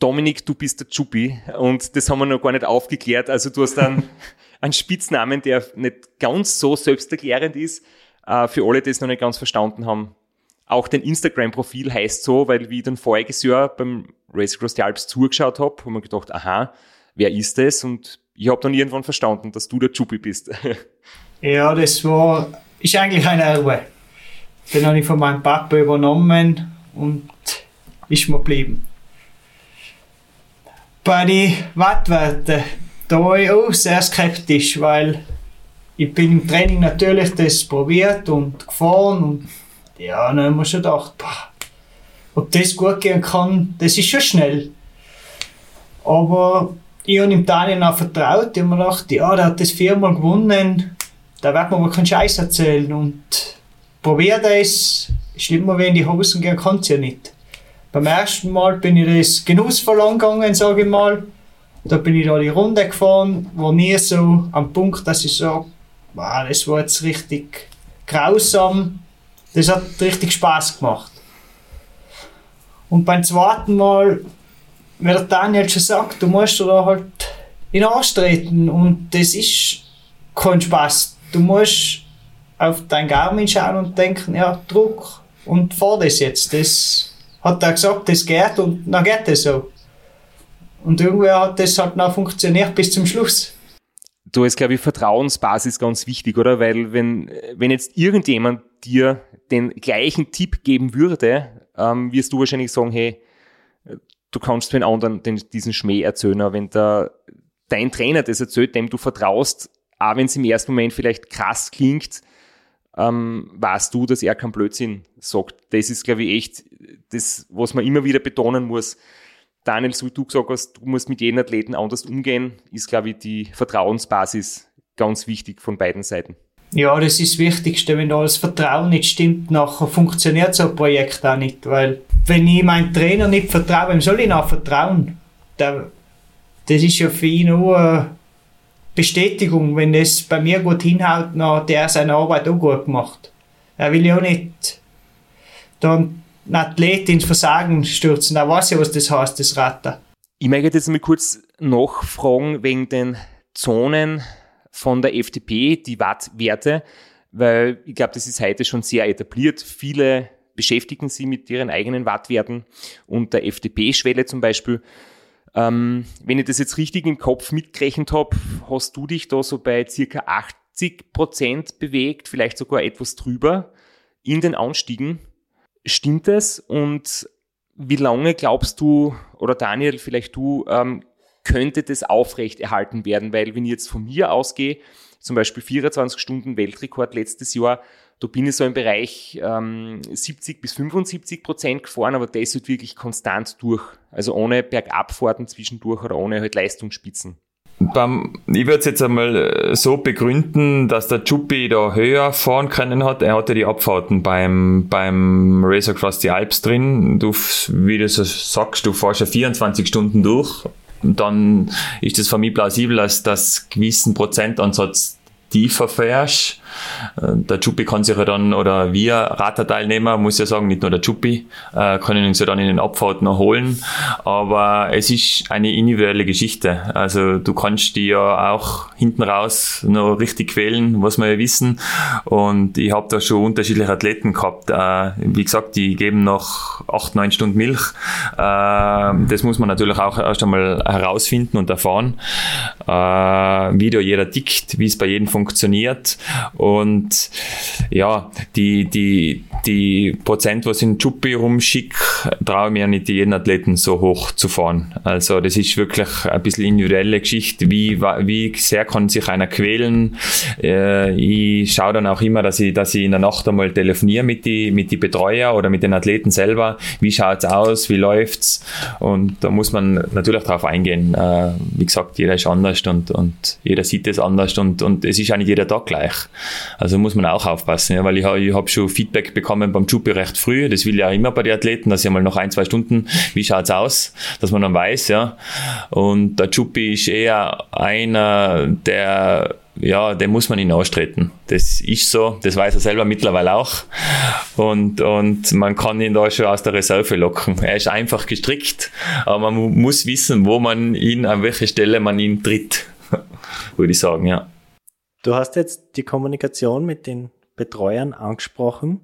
[SPEAKER 1] Dominik, du bist der Chuppi und das haben wir noch gar nicht aufgeklärt. Also du hast einen, einen Spitznamen, der nicht ganz so selbsterklärend ist. Äh, für alle, die es noch nicht ganz verstanden haben. Auch dein Instagram-Profil heißt so, weil wie ich dann voriges Jahr beim Race Across the Alps zugeschaut habe, habe ich gedacht, aha, wer ist das? Und ich habe dann irgendwann verstanden, dass du der Chuppi bist.
[SPEAKER 2] Ja, das war, ist eigentlich ein Erbe. Den habe ich von meinem Papa übernommen und ist mir geblieben. Bei den Wattwerten, da war ich auch sehr skeptisch, weil ich bin im Training natürlich das probiert und gefahren und ja, dann haben wir schon gedacht, boah, ob das gut gehen kann, das ist schon schnell. Aber ich habe ihm Daniel auch vertraut, ich habe mir gedacht, ja, der hat das viermal gewonnen, da wird man aber keinen Scheiß erzählen und probiert es, schlimmer wie in die Hosen gehen kann es ja nicht. Beim ersten Mal bin ich das genussvoll angegangen, sage ich mal. Da bin ich da die Runde gefahren, war nie so am Punkt, dass ich sage, wow, das war jetzt richtig grausam. Das hat richtig Spaß gemacht. Und beim zweiten Mal, wie der Daniel schon sagt, du musst da halt in Arsch treten und das ist kein Spaß. Du musst auf dein Garmin schauen und denken, ja, Druck und fahr das jetzt. Das hat er gesagt, das geht und dann geht das so. Und irgendwie hat das halt noch funktioniert bis zum Schluss.
[SPEAKER 1] Da ist, glaube ich, Vertrauensbasis ganz wichtig, oder? Weil wenn, wenn jetzt irgendjemand dir den gleichen Tipp geben würde, ähm, wirst du wahrscheinlich sagen, hey, du kannst den anderen den, diesen Schmäh erzählen. Wenn der, dein Trainer das erzählt, dem du vertraust, auch wenn es im ersten Moment vielleicht krass klingt, ähm, weißt du, dass er keinen Blödsinn sagt. Das ist, glaube ich, echt das, was man immer wieder betonen muss. Daniel, so wie du gesagt hast, du musst mit jedem Athleten anders umgehen, ist, glaube ich, die Vertrauensbasis ganz wichtig von beiden Seiten.
[SPEAKER 2] Ja, das ist das Wichtigste. Wenn da das Vertrauen nicht stimmt, nachher funktioniert so ein Projekt auch nicht. Weil, wenn ich meinem Trainer nicht vertraue, wem soll ich noch vertrauen? das ist ja für ihn nur Bestätigung, wenn das bei mir gut hinhaut, dann der seine Arbeit auch gut gemacht. Er will ja auch nicht dann einen Athlet ins Versagen stürzen. Er weiß ja, was das heißt, das Ratter.
[SPEAKER 1] Ich möchte jetzt mal kurz nachfragen wegen den Zonen von der FDP, die Wattwerte, weil ich glaube, das ist heute schon sehr etabliert. Viele beschäftigen sich mit ihren eigenen Wattwerten und der FDP-Schwelle zum Beispiel. Ähm, wenn ich das jetzt richtig im Kopf mitgerechnet habe, hast du dich da so bei circa 80 Prozent bewegt, vielleicht sogar etwas drüber in den Anstiegen. Stimmt das? Und wie lange glaubst du, oder Daniel, vielleicht du, ähm, könnte das aufrecht erhalten werden? Weil wenn ich jetzt von mir ausgehe, zum Beispiel 24 Stunden Weltrekord letztes Jahr, da bin ich so im Bereich ähm, 70 bis 75 Prozent gefahren, aber das wird wirklich konstant durch. Also ohne Bergabfahrten zwischendurch oder ohne halt Leistungsspitzen.
[SPEAKER 3] Beim, ich würde es jetzt einmal äh, so begründen, dass der Chuppi da höher fahren können hat. Er hatte die Abfahrten beim, beim Race Across the Alps drin. Du, wie du so sagst, du fährst ja 24 Stunden durch. Dann ist es für mich plausibel, dass das gewissen Prozentansatz tiefer fährst. Äh, der Chuppi kann sich ja dann, oder wir Raterteilnehmer, muss ja sagen, nicht nur der Chuppi, äh, können uns ja dann in den Abfahrten noch holen. Aber es ist eine individuelle Geschichte. Also du kannst die ja auch hinten raus noch richtig quälen, was wir ja wissen. Und ich habe da schon unterschiedliche Athleten gehabt. Äh, wie gesagt, die geben noch acht, neun Stunden Milch. Äh, das muss man natürlich auch erst einmal herausfinden und erfahren, wie da jeder tickt, wie es bei jedem funktioniert. Und ja, die, die, die Prozent, was ich in Chuppi rumschicke, traue mir nicht jeden Athleten so hoch zu fahren. Also das ist wirklich ein bisschen individuelle Geschichte, wie, wie sehr kann sich einer quälen. Äh, ich schaue dann auch immer, dass ich, dass ich in der Nacht einmal telefoniere mit die, mit die Betreuer oder mit den Athleten selber. Wie schaut's aus? Wie läuft's? Und da muss man natürlich drauf eingehen. Äh, wie gesagt, jeder ist anders und, und jeder sieht es anders und, und es ist auch nicht jeder Tag gleich. Also muss man auch aufpassen, ja, weil ich, ich habe schon Feedback bekommen beim Juppie recht früh. Das will auch immer bei den Athleten, dass ich mal noch ein, zwei Stunden, wie schaut's aus, dass man dann weiß, ja. Und der Juppie ist eher einer, der ja, den muss man ihn austreten. Das ist so, das weiß er selber mittlerweile auch. Und, und man kann ihn da schon aus der Reserve locken. Er ist einfach gestrickt, aber man muss wissen, wo man ihn, an welcher Stelle man ihn tritt, würde ich sagen, ja.
[SPEAKER 6] Du hast jetzt die Kommunikation mit den Betreuern angesprochen.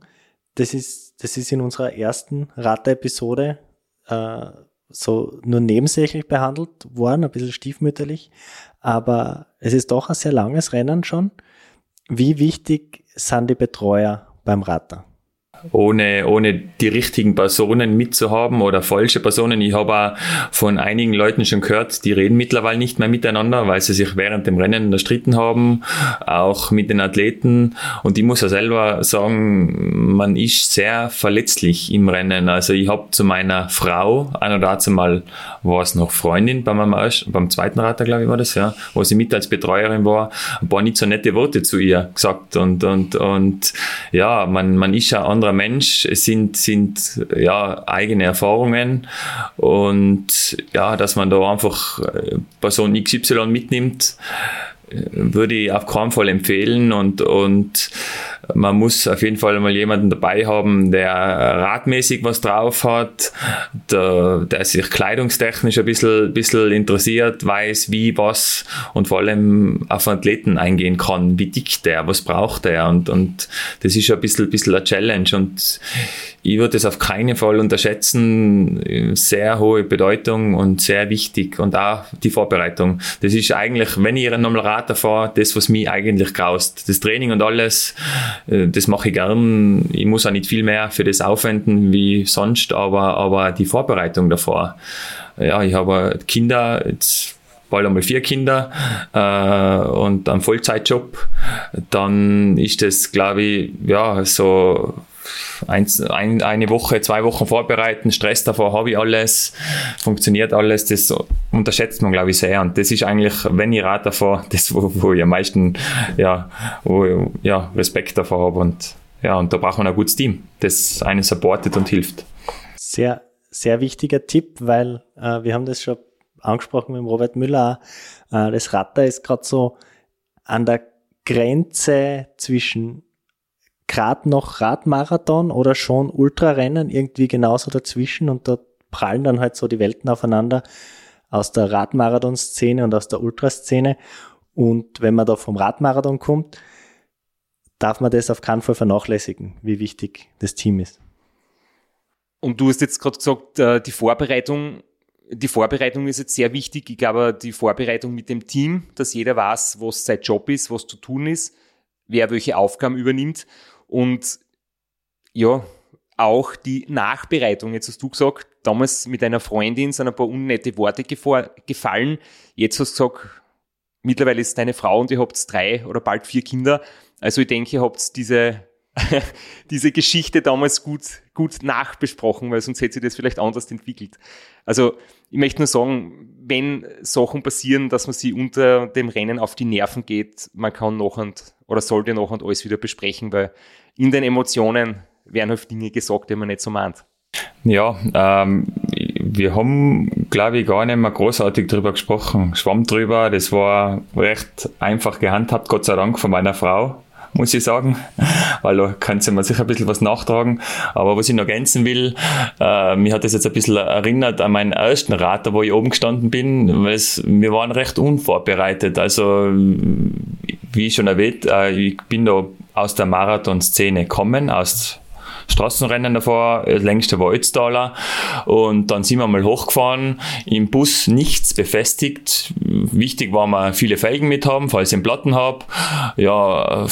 [SPEAKER 6] Das ist, das ist in unserer ersten Rate-Episode äh, so nur nebensächlich behandelt worden, ein bisschen stiefmütterlich. Aber es ist doch ein sehr langes Rennen schon. Wie wichtig sind die Betreuer beim Ratter?
[SPEAKER 3] Ohne, ohne die richtigen Personen mitzuhaben oder falsche Personen. Ich habe auch von einigen Leuten schon gehört, die reden mittlerweile nicht mehr miteinander, weil sie sich während dem Rennen erstritten haben, auch mit den Athleten. Und ich muss ja selber sagen, man ist sehr verletzlich im Rennen. Also ich habe zu meiner Frau, einer dazu mal war es noch Freundin bei meinem beim zweiten Rater, glaube ich, war das, ja, wo sie mit als Betreuerin war, ein paar nicht so nette Worte zu ihr gesagt. Und, und, und ja, man, man ist ja anderer Mensch, es sind, sind ja eigene Erfahrungen. Und ja, dass man da einfach äh, Person XY mitnimmt, würde ich auf keinen Fall empfehlen und, und man muss auf jeden Fall mal jemanden dabei haben, der radmäßig was drauf hat, der, der sich kleidungstechnisch ein bisschen, bisschen interessiert, weiß wie, was und vor allem auf Athleten eingehen kann. Wie dick der, was braucht er und, und das ist ein bisschen, bisschen eine Challenge. Und ich würde es auf keinen Fall unterschätzen. Sehr hohe Bedeutung und sehr wichtig und auch die Vorbereitung. Das ist eigentlich, wenn ich nochmal Rad fahre, das, was mich eigentlich graust. Das Training und alles, äh, das mache ich gern. Ich muss auch nicht viel mehr für das aufwenden wie sonst, aber, aber die Vorbereitung davor. Ja, ich habe Kinder, jetzt bald einmal vier Kinder äh, und einen Vollzeitjob, dann ist das, glaube ich, ja, so eins, ein, eine Woche, zwei Wochen vorbereiten, Stress davor habe ich alles, funktioniert alles, das unterschätzt man, glaube ich, sehr. Und das ist eigentlich, wenn ich Rad davor, das, wo, wo ich am meisten ja, wo ja, Respekt davor habe. Und, ja, und da braucht man ein gutes Team, das einen supportet und hilft.
[SPEAKER 6] Sehr, sehr wichtiger Tipp, weil äh, wir haben das schon angesprochen mit Robert Müller. Äh, das Ratter ist gerade so an der Grenze zwischen gerade noch Radmarathon oder schon Ultrarennen irgendwie genauso dazwischen und dort prallen dann halt so die Welten aufeinander aus der Radmarathon-Szene und aus der Ultraszene. Und wenn man da vom Radmarathon kommt, darf man das auf keinen Fall vernachlässigen, wie wichtig das Team ist.
[SPEAKER 1] Und du hast jetzt gerade gesagt, äh, die Vorbereitung, die Vorbereitung ist jetzt sehr wichtig. Ich glaube, die Vorbereitung mit dem Team, dass jeder weiß, was sein Job ist, was zu tun ist, wer welche Aufgaben übernimmt. Und ja, auch die Nachbereitung. Jetzt hast du gesagt, damals mit einer Freundin sind ein paar unnette Worte gefallen. Jetzt hast du gesagt, mittlerweile ist deine Frau und ihr habt drei oder bald vier Kinder. Also ich denke, ihr habt diese, diese Geschichte damals gut, gut nachbesprochen, weil sonst hätte sich das vielleicht anders entwickelt. Also ich möchte nur sagen, wenn Sachen passieren, dass man sie unter dem Rennen auf die Nerven geht, man kann noch und oder sollte noch und alles wieder besprechen, weil in den Emotionen werden oft Dinge gesagt, die man nicht so meint.
[SPEAKER 3] Ja, ähm, wir haben, glaube ich, gar nicht mehr großartig drüber gesprochen. Schwamm drüber, das war recht einfach gehandhabt, Gott sei Dank, von meiner Frau muss ich sagen, weil da kann mir sicher ein bisschen was nachtragen. Aber was ich noch ergänzen will, äh, mir hat das jetzt ein bisschen erinnert an meinen ersten Rater, wo ich oben gestanden bin, weil wir waren recht unvorbereitet. Also, wie schon erwähnt, äh, ich bin da aus der Marathon-Szene gekommen, aus Straßenrennen davor, das längste war Ötztaler und dann sind wir mal hochgefahren, im Bus nichts befestigt. Wichtig war mal viele Felgen mit haben, falls ich einen Platten habe. Ja,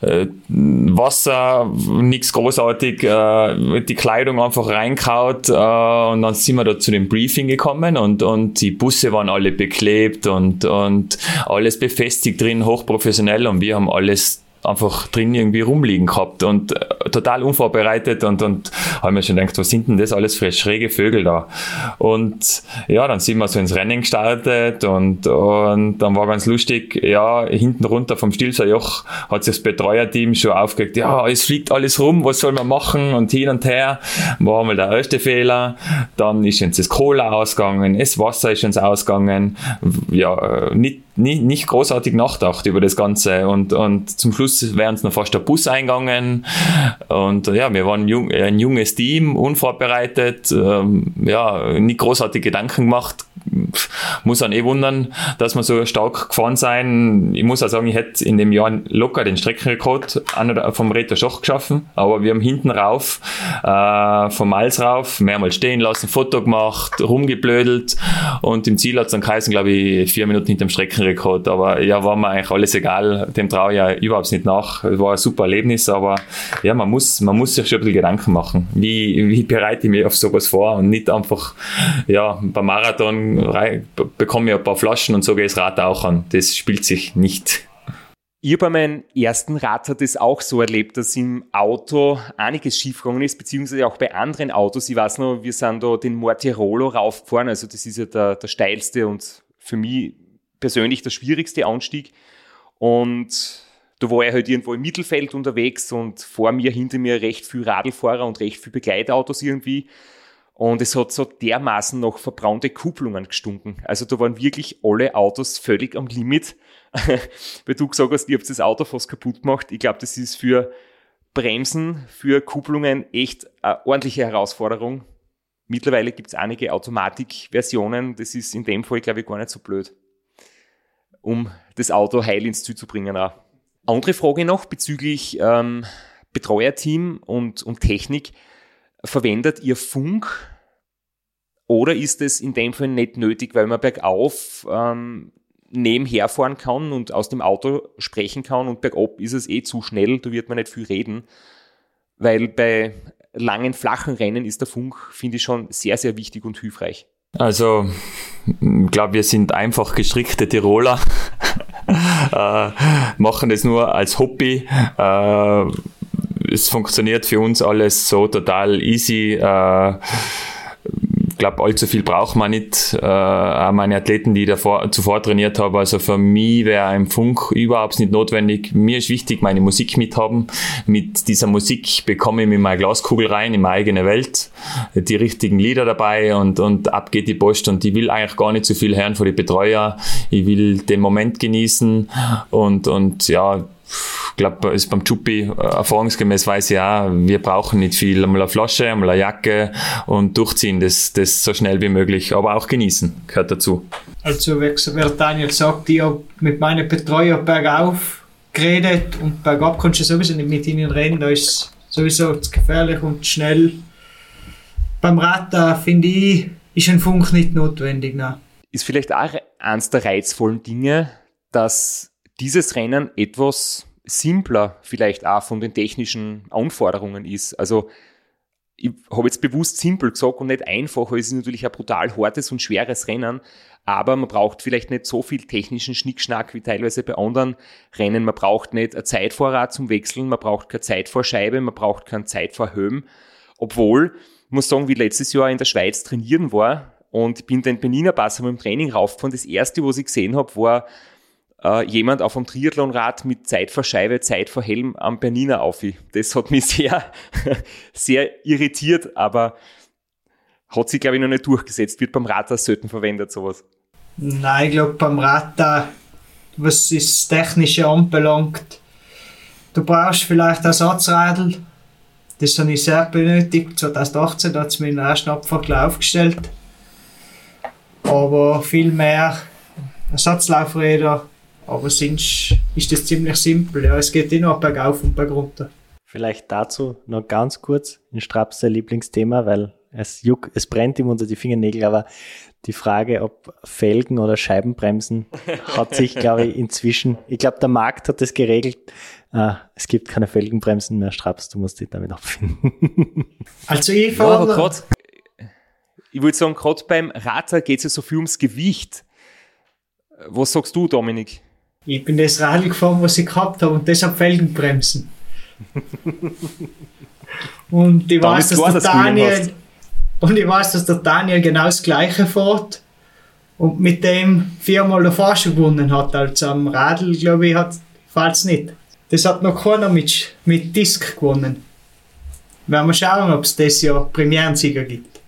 [SPEAKER 3] äh, Wasser, nichts großartig, äh, die Kleidung einfach reinkaut äh, und dann sind wir da zu dem Briefing gekommen und, und die Busse waren alle beklebt und, und alles befestigt drin, hochprofessionell und wir haben alles einfach drin irgendwie rumliegen gehabt und äh, total unvorbereitet und, und haben mir schon gedacht, was sind denn das alles für schräge Vögel da? Und ja, dann sind wir so ins Rennen gestartet und, und dann war ganz lustig, ja, hinten runter vom Stilser Joch hat sich das Betreuerteam schon aufgeregt, ja, es fliegt alles rum, was soll man machen und hin und her, war mal der erste Fehler, dann ist uns das Cola ausgegangen, das Wasser ist uns ausgegangen, ja, nicht nicht, nicht großartig nachgedacht über das Ganze. Und, und zum Schluss wären es noch fast der Bus eingegangen. Und ja, wir waren jung, ein junges Team, unvorbereitet, ähm, ja, nicht großartig Gedanken gemacht, muss dann eh wundern, dass wir so stark gefahren sein. Ich muss auch sagen, ich hätte in dem Jahr locker den Streckenrekord vom Reto Schoch geschaffen, aber wir haben hinten rauf, äh, vom Miles rauf, mehrmals stehen lassen, Foto gemacht, rumgeblödelt. Und im Ziel hat es dann geheißen, glaube ich, vier Minuten hinter Streckenrekord. Aber ja, war mir eigentlich alles egal, dem traue ich ja überhaupt nicht nach. Es war ein super Erlebnis, aber ja, man muss, man muss sich schon ein bisschen Gedanken machen. Wie, wie bereite ich mich auf sowas vor und nicht einfach, ja, beim Marathon bekomme ich ein paar Flaschen und so gehe ich das Rad auch an. Das spielt sich nicht.
[SPEAKER 1] Ich bei meinem ersten Rad das auch so erlebt, dass im Auto einiges schiefgegangen ist, beziehungsweise auch bei anderen Autos. Ich weiß noch, wir sind da den Mortirolo raufgefahren, also das ist ja der, der steilste und für mich persönlich der schwierigste Anstieg. Und da war er halt irgendwo im Mittelfeld unterwegs und vor mir, hinter mir recht viel Radlfahrer und recht viel Begleitautos irgendwie. Und es hat so dermaßen noch verbraunte Kupplungen gestunken. Also da waren wirklich alle Autos völlig am Limit. Weil du gesagt hast, ihr habt das Auto fast kaputt gemacht. Ich glaube, das ist für Bremsen, für Kupplungen echt eine ordentliche Herausforderung. Mittlerweile gibt es einige Automatikversionen. Das ist in dem Fall, glaube ich, gar nicht so blöd, um das Auto heil ins Ziel zu bringen. Auch. Andere Frage noch bezüglich ähm, Betreuerteam und, und Technik. Verwendet ihr Funk oder ist es in dem Fall nicht nötig, weil man bergauf ähm, nebenher fahren kann und aus dem Auto sprechen kann und bergab ist es eh zu schnell, da wird man nicht viel reden, weil bei langen, flachen Rennen ist der Funk, finde ich, schon sehr, sehr wichtig und hilfreich.
[SPEAKER 3] Also, ich glaube, wir sind einfach gestrickte Tiroler, äh, machen das nur als Hobby. Äh, es funktioniert für uns alles so total easy. Äh, glaube, allzu viel braucht man nicht. Äh, auch meine Athleten, die ich davor, zuvor trainiert habe, also für mich wäre ein Funk überhaupt nicht notwendig. Mir ist wichtig, meine Musik mithaben. Mit dieser Musik bekomme ich mir meine Glaskugel rein in meine eigene Welt, die richtigen Lieder dabei und, und ab geht die Post und ich will eigentlich gar nicht so viel hören von den Betreuer. Ich will den Moment genießen und, und ja, glaube, ist beim Chuppi äh, erfahrungsgemäß weiß ich auch, wir brauchen nicht viel. Einmal eine Flasche, einmal eine Jacke und durchziehen, das, das so schnell wie möglich, aber auch genießen, gehört dazu.
[SPEAKER 2] Also, wie Daniel sagt, ich habe mit meinen Betreuern bergauf geredet und bergab kannst du sowieso nicht mit ihnen reden, da ist sowieso zu gefährlich und schnell. Beim Rad, da finde ich, ist ein Funk nicht notwendig. Nein.
[SPEAKER 1] Ist vielleicht auch eines der reizvollen Dinge, dass dieses Rennen etwas simpler vielleicht auch von den technischen Anforderungen ist. Also ich habe jetzt bewusst simpel gesagt und nicht einfach, weil es ist natürlich ein brutal hartes und schweres Rennen, aber man braucht vielleicht nicht so viel technischen Schnickschnack wie teilweise bei anderen Rennen. Man braucht nicht ein Zeitvorrat zum Wechseln, man braucht keine Zeitvorscheibe, man braucht keinen Zeitvorhöhen. Obwohl, ich muss sagen, wie letztes Jahr in der Schweiz trainieren war und bin den Beniner Pass dem Training raufgefahren. Das erste, was ich gesehen habe, war äh, jemand auf einem Triathlonrad mit Zeit vor Scheibe, Zeit vor Helm am Bernina auf. Das hat mich sehr, sehr irritiert, aber Hat sich, glaube ich, noch nicht durchgesetzt. Wird beim Rad selten verwendet, sowas.
[SPEAKER 2] Nein, ich glaube beim Rad, was das Technische anbelangt, du brauchst vielleicht Ersatzradl. Das habe ich sehr benötigt. 2018 hat es mir den ersten Abfahrt aufgestellt. Aber viel mehr Ersatzlaufräder. Aber sonst ist das ziemlich simpel. Ja, es geht immer bergauf und bergunter.
[SPEAKER 6] Vielleicht dazu noch ganz kurz ein Straps sein Lieblingsthema, weil es juckt, es brennt ihm unter die Fingernägel, aber die Frage, ob Felgen oder Scheibenbremsen, hat sich, glaube ich, inzwischen, ich glaube, der Markt hat das geregelt. Ah, es gibt keine Felgenbremsen mehr, Straps, du musst dich damit abfinden.
[SPEAKER 2] Also ich
[SPEAKER 1] Ja, aber
[SPEAKER 2] fahre,
[SPEAKER 1] grad, ich würde sagen, gerade beim Radler geht es ja so viel ums Gewicht. Was sagst du, Dominik?
[SPEAKER 2] Ich bin das Radl gefahren, was ich gehabt habe und deshalb Felgenbremsen. und ich weiß, dass
[SPEAKER 1] klar,
[SPEAKER 2] der
[SPEAKER 1] dass
[SPEAKER 2] Daniel und ich weiß, dass der Daniel genau das gleiche fährt und mit dem viermal der Fahrschule gewonnen hat. Also am Radl, glaube ich, hat fällt's nicht. Das hat noch keiner mit, mit Disk gewonnen. Werden wir schauen, ob es das Jahr Premierensieger gibt.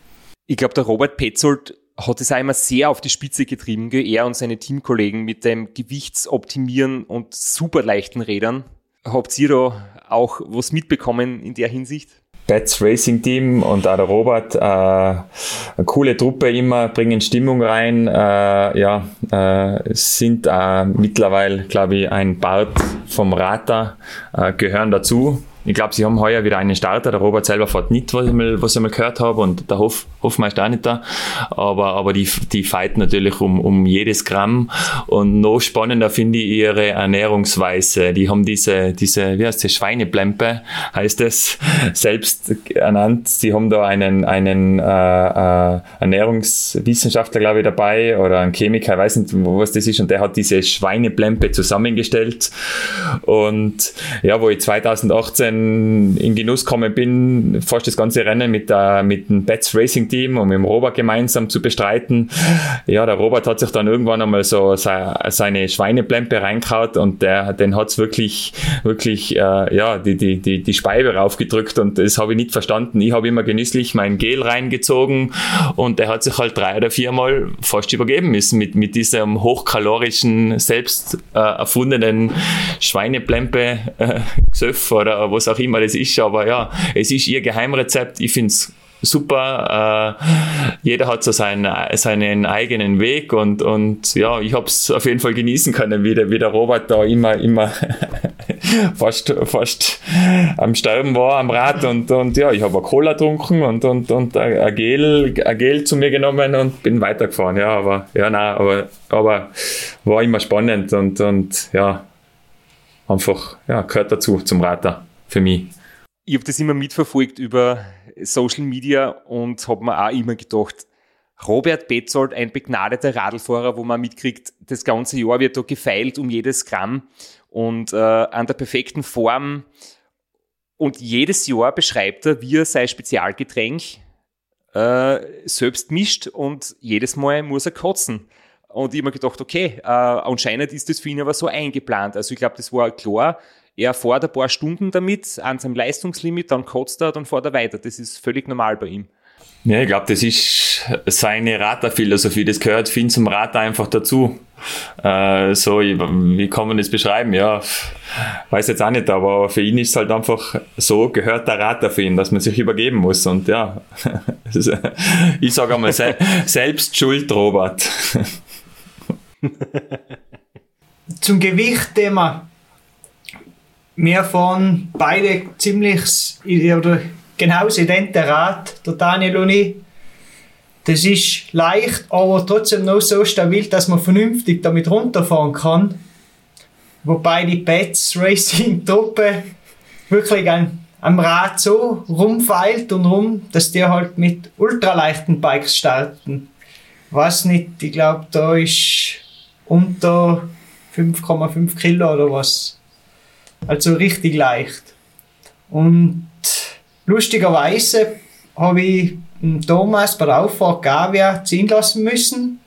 [SPEAKER 1] Ich glaube, der Robert Petzold hat es immer sehr auf die Spitze getrieben, er und seine Teamkollegen mit dem Gewichtsoptimieren und super leichten Rädern. Habt ihr da auch was mitbekommen in der Hinsicht?
[SPEAKER 3] Bats Racing Team und auch der Robert, äh, eine coole Truppe immer, bringen Stimmung rein, äh, ja, äh, sind äh, mittlerweile, glaube ich, ein Part vom Rata, äh, gehören dazu. Ich glaube, sie haben heuer wieder einen Starter. Der Robert selber fährt nicht, was ich mal, was ich mal gehört habe, und der Hof, Hofmeister auch nicht da. Aber, aber die, die fighten natürlich um, um jedes Gramm. Und noch spannender finde ich ihre Ernährungsweise. Die haben diese, diese, wie heißt das, Schweineplempe, heißt es, selbst ernannt. Sie haben da einen, einen äh, äh, Ernährungswissenschaftler, glaube ich, dabei oder ein Chemiker, ich weiß nicht, was das ist. Und der hat diese Schweineplempe zusammengestellt. Und ja, wo ich 2018 in Genuss gekommen bin, fast das ganze Rennen mit, der, mit dem Bats Racing Team und mit dem Robert gemeinsam zu bestreiten. Ja, der Robert hat sich dann irgendwann einmal so se- seine Schweineplempe reingehaut und der, den hat's wirklich, wirklich, äh, ja, die, die, die, die Speibe raufgedrückt und das habe ich nicht verstanden. Ich habe immer genüsslich mein Gel reingezogen und der hat sich halt drei oder viermal fast übergeben müssen mit, mit diesem hochkalorischen, selbst äh, erfundenen Schweineplempe äh, oder was auch immer das ist. Aber ja, es ist ihr Geheimrezept. Ich find's super. Äh, jeder hat so seinen, seinen eigenen Weg und, und ja, ich habe es auf jeden Fall genießen können, wie der, wie der Robert da immer, immer fast, fast am Sterben war am Rad und, und ja, ich habe eine Cola getrunken und, und, und ein Gel, ein Gel zu mir genommen und bin weitergefahren. Ja, aber ja, nein, aber, aber war immer spannend und, und ja, einfach, ja, gehört dazu zum Radler für mich.
[SPEAKER 1] Ich habe das immer mitverfolgt über Social Media und habe mir auch immer gedacht, Robert Betzold, ein begnadeter Radlfahrer, wo man mitkriegt, das ganze Jahr wird da gefeilt um jedes Gramm und äh, an der perfekten Form. Und jedes Jahr beschreibt er, wie er sein Spezialgetränk äh, selbst mischt und jedes Mal muss er kotzen. Und ich habe mir gedacht, okay, äh, anscheinend ist das für ihn aber so eingeplant. Also ich glaube, das war klar. Er fährt ein paar Stunden damit an seinem Leistungslimit, dann kotzt er, dann fährt er weiter. Das ist völlig normal bei ihm.
[SPEAKER 3] Ja, ich glaube, das ist seine Raterphilosophie. Das gehört ihn zum Rater einfach dazu. Äh, so, ich- wie kann man das beschreiben? Ja, weiß jetzt auch nicht, aber für ihn ist es halt einfach so, gehört der Rater für ihn, dass man sich übergeben muss. Und ja, ich sage einmal, se selbst schuld, Robert.
[SPEAKER 2] Zum Gewichtthema. Wir fahren beide ziemlich oder genauso idente Rad, der Daniel und ich. Das ist leicht, aber trotzdem noch so stabil, dass man vernünftig damit runterfahren kann. Wobei die Pets Racing Truppe wirklich an, am Rad so rumfeilt und rum, dass die halt mit ultraleichten Bikes starten. Was nicht, ich glaube, da ist unter 5,5 Kilo oder was. Also richtig leicht. Und lustigerweise habe ich Thomas bei der Auffahrt Gavia ziehen lassen müssen.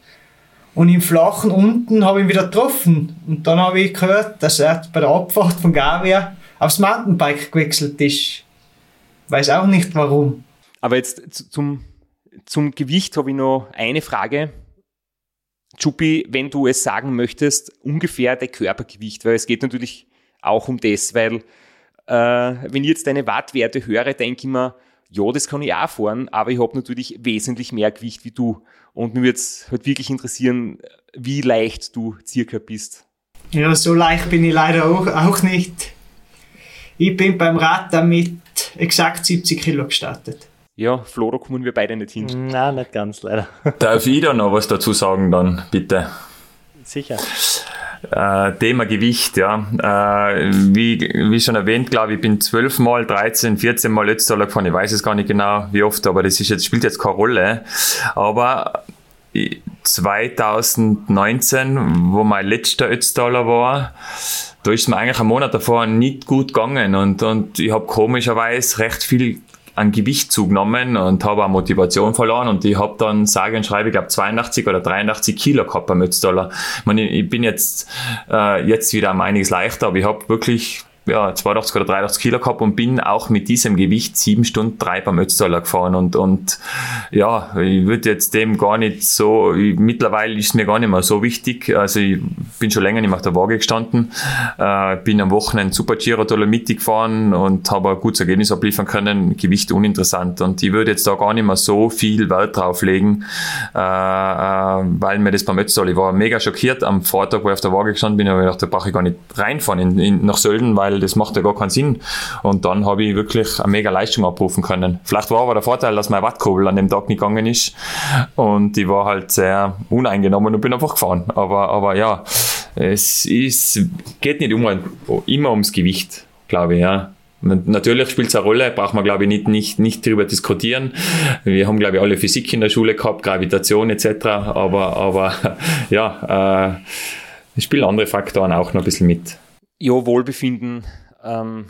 [SPEAKER 2] Und im Flachen unten habe ich ihn wieder getroffen. Und dann habe ich gehört, dass er bei der Abfahrt von Gavia aufs Mountainbike gewechselt ist. Weiß auch nicht warum.
[SPEAKER 1] Aber jetzt zu- zum zum Gewicht habe ich noch eine Frage. Chupi, wenn du es sagen möchtest, ungefähr dein Körpergewicht, weil es geht natürlich auch um das, weil äh, wenn ich jetzt deine Wattwerte höre, denke ich mir, ja, das kann ich auch fahren, aber ich habe natürlich wesentlich mehr Gewicht wie du. Und mir würde es halt wirklich interessieren, wie leicht du circa bist.
[SPEAKER 2] Ja, so leicht bin ich leider auch, auch nicht. Ich bin beim Rad damit exakt 70 Kilo gestartet.
[SPEAKER 1] Ja, Flo, da kommen wir beide nicht hin.
[SPEAKER 6] Nein, nicht ganz, leider.
[SPEAKER 3] Darf ich da noch was dazu sagen dann, bitte?
[SPEAKER 6] Sicher.
[SPEAKER 3] Äh, Thema Gewicht, ja. Äh, wie, wie schon erwähnt, glaube ich, bin 12 Mal, 13, 14 Mal Ötztaler gefahren. Ich weiß es gar nicht genau, wie oft, aber das ist jetzt, spielt jetzt keine Rolle. Aber 2019, wo mein letzter Ötztaler war, da ist mir eigentlich einen Monat davor nicht gut gegangen und, und ich habe komischerweise recht viel an Gewicht zugenommen und habe auch Motivation verloren und ich habe dann sage und schreibe, ich glaube 82 oder 83 Kilo gehabt beim Ötztaler. Ich, meine, ich bin jetzt, äh, jetzt wieder um einiges leichter, aber ich habe wirklich ja, 82 oder 83 Kilo gehabt und bin auch mit diesem Gewicht sieben Stunden drei beim Ötztaler gefahren und, und ja, ich würde jetzt dem gar nicht so, ich, mittlerweile ist mir gar nicht mehr so wichtig, also ich bin schon länger nicht mehr auf der Waage gestanden, äh, bin am Wochenende Super Giro Dolomiti gefahren und habe ein gutes Ergebnis abliefern können, Gewicht uninteressant. Und ich würde jetzt da gar nicht mehr so viel Wert drauf legen, äh, äh, weil mir das beim Ötztaler, ich war mega schockiert. Am Vortag, wo ich auf der Waage gestanden bin, aber ich dachte, da brauche ich gar nicht reinfahren in, in, nach Sölden, weil weil das macht ja gar keinen Sinn. Und dann habe ich wirklich eine mega Leistung abrufen können. Vielleicht war aber der Vorteil, dass mein Wattkurbel an dem Tag nicht gegangen ist und ich war halt sehr uneingenommen und bin einfach gefahren. Aber, aber ja, es ist, geht nicht immer, immer ums Gewicht, glaube ich, ja. Natürlich spielt es eine Rolle, braucht man, glaube ich, nicht, nicht, nicht darüber diskutieren. Wir haben, glaube ich, alle Physik in der Schule gehabt, Gravitation etc. Aber, aber ja, äh, es spielen andere Faktoren auch noch ein bisschen mit
[SPEAKER 1] ja, Wohlbefinden, ähm,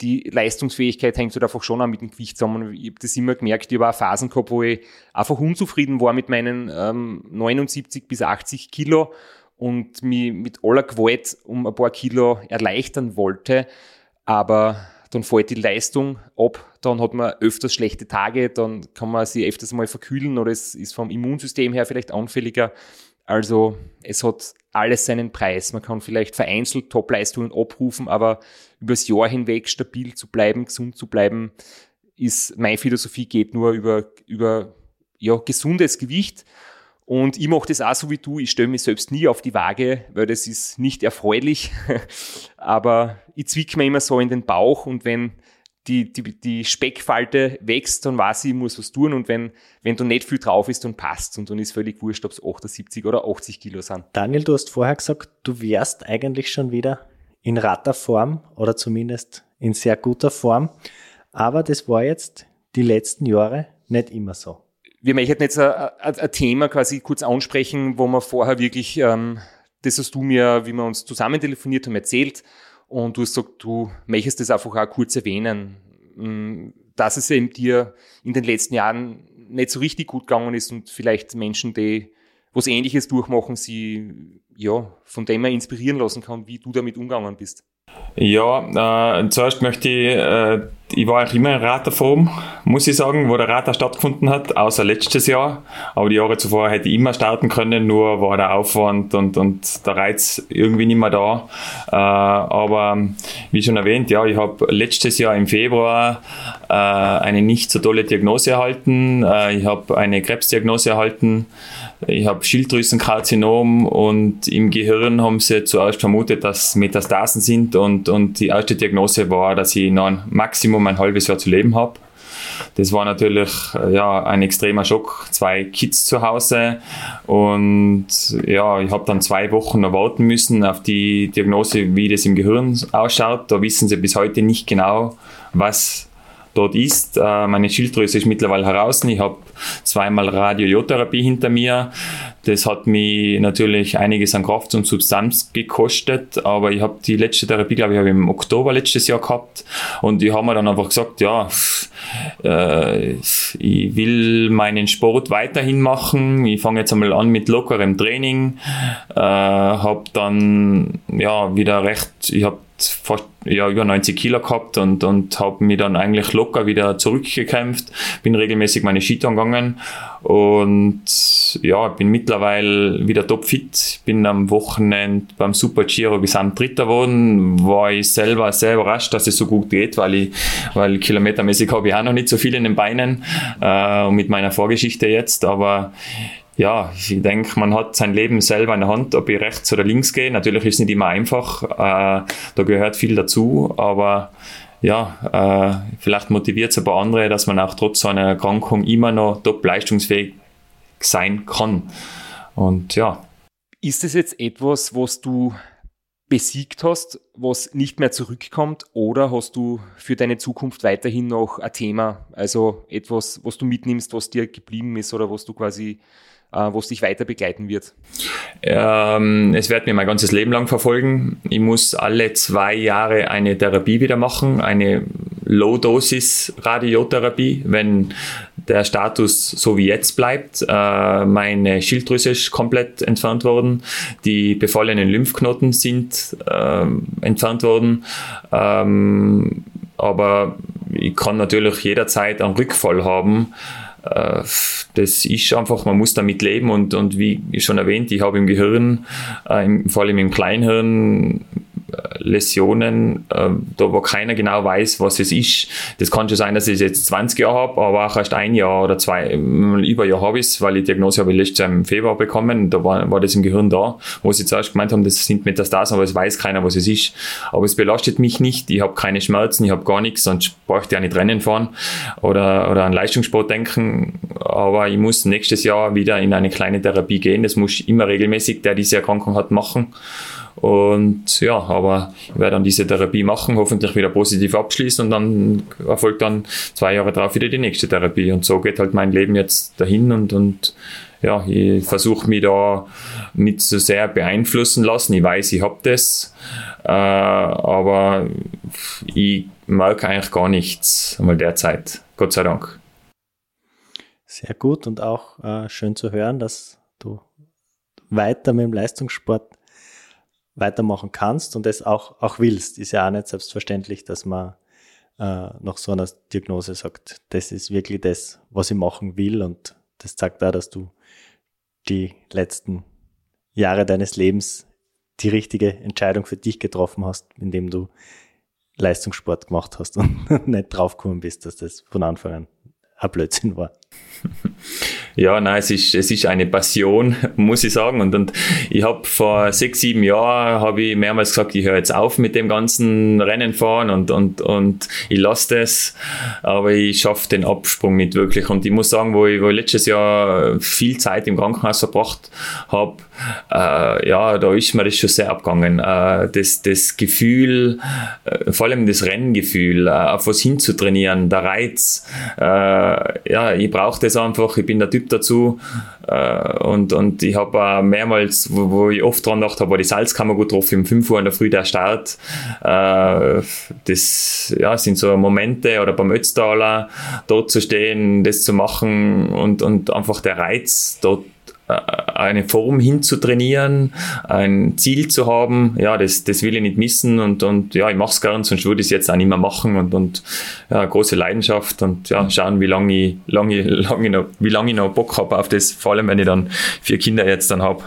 [SPEAKER 1] die Leistungsfähigkeit hängt halt einfach schon auch mit dem Gewicht zusammen. Ich habe das immer gemerkt, ich habe auch Phasen gehabt, wo ich einfach unzufrieden war mit meinen ähm, 79 bis 80 Kilo und mich mit aller Gewalt um ein paar Kilo erleichtern wollte. Aber dann fällt die Leistung ab, dann hat man öfters schlechte Tage, dann kann man sich öfters mal verkühlen oder es ist vom Immunsystem her vielleicht anfälliger. Also es hat alles seinen Preis. Man kann vielleicht vereinzelt Topleistungen abrufen, aber übers Jahr hinweg stabil zu bleiben, gesund zu bleiben, ist meine Philosophie geht nur über, über ja, gesundes Gewicht. Und ich mache das auch so wie du. Ich stelle mich selbst nie auf die Waage, weil das ist nicht erfreulich. aber ich zwicke mir immer so in den Bauch und wenn die, die, die Speckfalte wächst, dann weiß ich, ich muss was tun. Und wenn, wenn da nicht viel drauf ist, dann passt Und dann ist völlig wurscht, ob es 78 oder 80 Kilo sind.
[SPEAKER 6] Daniel, du hast vorher gesagt, du wärst eigentlich schon wieder in ratter Form oder zumindest in sehr guter Form. Aber das war jetzt die letzten Jahre nicht immer so.
[SPEAKER 1] Wir möchten jetzt ein, ein, ein Thema quasi kurz ansprechen, wo wir vorher wirklich, ähm, das hast du mir, wie wir uns zusammen telefoniert haben, erzählt, und du hast gesagt, du möchtest das einfach auch kurz erwähnen, mm, dass es eben dir in den letzten Jahren nicht so richtig gut gegangen ist und vielleicht Menschen, die was Ähnliches durchmachen, sie ja von dem man inspirieren lassen kann, wie du damit umgegangen bist.
[SPEAKER 3] Ja, äh, zuerst möchte ich, äh, ich war eigentlich immer in Raterform, muss ich sagen, wo der Rater stattgefunden hat, außer letztes Jahr. Aber die Jahre zuvor hätte ich immer starten können, nur war der Aufwand und, und der Reiz irgendwie nicht mehr da. Äh, aber wie schon erwähnt, ja, ich habe letztes Jahr im Februar äh, eine nicht so tolle Diagnose erhalten. Äh, ich habe eine Krebsdiagnose erhalten. Ich habe Schilddrüsenkarzinom und im Gehirn haben sie zuerst vermutet, dass Metastasen sind und, und die erste Diagnose war, dass ich noch ein Maximum ein halbes Jahr zu leben habe. Das war natürlich ja, ein extremer Schock. Zwei Kids zu Hause und ja, ich habe dann zwei Wochen warten müssen auf die Diagnose, wie das im Gehirn ausschaut. Da wissen sie bis heute nicht genau, was dort ist. Äh, meine Schilddrüse ist mittlerweile heraus. Ich habe zweimal Radio-Jodtherapie hinter mir. Das hat mich natürlich einiges an Kraft und Substanz gekostet, aber ich habe die letzte Therapie, glaube ich, habe im Oktober letztes Jahr gehabt und ich habe mir dann einfach gesagt, ja, äh, ich will meinen Sport weiterhin machen. Ich fange jetzt einmal an mit lockerem Training, äh, habe dann ja wieder recht, ich habe fast ja, über 90 Kilo gehabt und, und habe mich dann eigentlich locker wieder zurückgekämpft, bin regelmäßig meine Skitouren gegangen und ja, bin mittlerweile wieder topfit, bin am Wochenende beim Super Giro gesamt Dritter geworden, war ich selber sehr überrascht, dass es so gut geht, weil ich, weil kilometermäßig habe ich auch noch nicht so viel in den Beinen äh, mit meiner Vorgeschichte jetzt, aber ja, ich denke, man hat sein Leben selber in der Hand, ob ich rechts oder links gehe. Natürlich ist es nicht immer einfach, äh, da gehört viel dazu, aber ja, äh, vielleicht motiviert es ein paar andere, dass man auch trotz einer Erkrankung immer noch top leistungsfähig sein kann. Und ja.
[SPEAKER 1] Ist es jetzt etwas, was du besiegt hast, was nicht mehr zurückkommt, oder hast du für deine Zukunft weiterhin noch ein Thema, also etwas, was du mitnimmst, was dir geblieben ist oder was du quasi wo es dich weiter begleiten wird?
[SPEAKER 3] Ähm, es wird mir mein ganzes Leben lang verfolgen. Ich muss alle zwei Jahre eine Therapie wieder machen, eine Low-Dosis-Radiotherapie, wenn der Status so wie jetzt bleibt. Äh, meine Schilddrüse ist komplett entfernt worden, die befallenen Lymphknoten sind äh, entfernt worden. Ähm, aber ich kann natürlich jederzeit einen Rückfall haben. Äh, das ist einfach, man muss damit leben und, und wie schon erwähnt, ich habe im Gehirn, äh, vor allem im Kleinhirn, Läsionen, äh, da wo keiner genau weiß, was es ist. Das kann schon sein, dass ich jetzt 20 Jahre habe, aber auch erst ein Jahr oder zwei, über ein Jahr habe ich es, weil die Diagnose habe ich letztes Jahr im Februar bekommen, da war, war das im Gehirn da, wo sie zuerst gemeint haben, das sind Metastasen, aber es weiß keiner, was es ist. Aber es belastet mich nicht, ich habe keine Schmerzen, ich habe gar nichts, sonst bräuchte ich auch nicht Rennen fahren oder, oder an Leistungssport denken, aber ich muss nächstes Jahr wieder in eine kleine Therapie gehen, das muss ich immer regelmäßig, der diese Erkrankung hat, machen. Und ja, aber ich werde dann diese Therapie machen, hoffentlich wieder positiv abschließen und dann erfolgt dann zwei Jahre darauf wieder die nächste Therapie. Und so geht halt mein Leben jetzt dahin und, und ja, ich versuche mich da nicht so sehr beeinflussen lassen. Ich weiß, ich habe das, äh, aber ich merke eigentlich gar nichts einmal derzeit. Gott sei Dank.
[SPEAKER 6] Sehr gut und auch äh, schön zu hören, dass du weiter mit dem Leistungssport weitermachen kannst und es auch, auch willst. Ist ja auch nicht selbstverständlich, dass man äh, nach so einer Diagnose sagt, das ist wirklich das, was ich machen will und das zeigt auch, dass du die letzten Jahre deines Lebens die richtige Entscheidung für dich getroffen hast, indem du Leistungssport gemacht hast und nicht draufgekommen bist, dass das von Anfang an ein Blödsinn war.
[SPEAKER 3] Ja, nein, es ist, es ist eine Passion, muss ich sagen. Und, und ich habe vor sechs, sieben Jahren habe ich mehrmals gesagt, ich höre jetzt auf mit dem ganzen Rennen fahren und, und, und ich lasse das. Aber ich schaffe den Absprung nicht wirklich. Und ich muss sagen, wo ich, wo ich letztes Jahr viel Zeit im Krankenhaus verbracht habe, äh, ja, da ist mir das schon sehr abgegangen. Äh, das, das Gefühl, äh, vor allem das Renngefühl, äh, auf was hinzutrainieren, der Reiz, äh, ja, ich brauche das einfach, ich bin der Typ dazu. Äh, und, und ich habe mehrmals, wo, wo, ich oft dran gedacht habe, war die Salzkammer gut drauf, um 5 Uhr in der Früh der Start. Äh, das ja, sind so Momente, oder beim Ötztaler dort zu stehen, das zu machen und, und einfach der Reiz dort äh, eine Form hinzutrainieren, ein Ziel zu haben, ja, das, das will ich nicht missen und, und ja, ich mache es gern, sonst würde ich es jetzt auch nicht mehr machen und, und ja, große Leidenschaft und ja, schauen, wie lange ich, lange, lange noch, wie lange ich noch Bock habe auf das, vor allem wenn ich dann vier Kinder jetzt dann habe.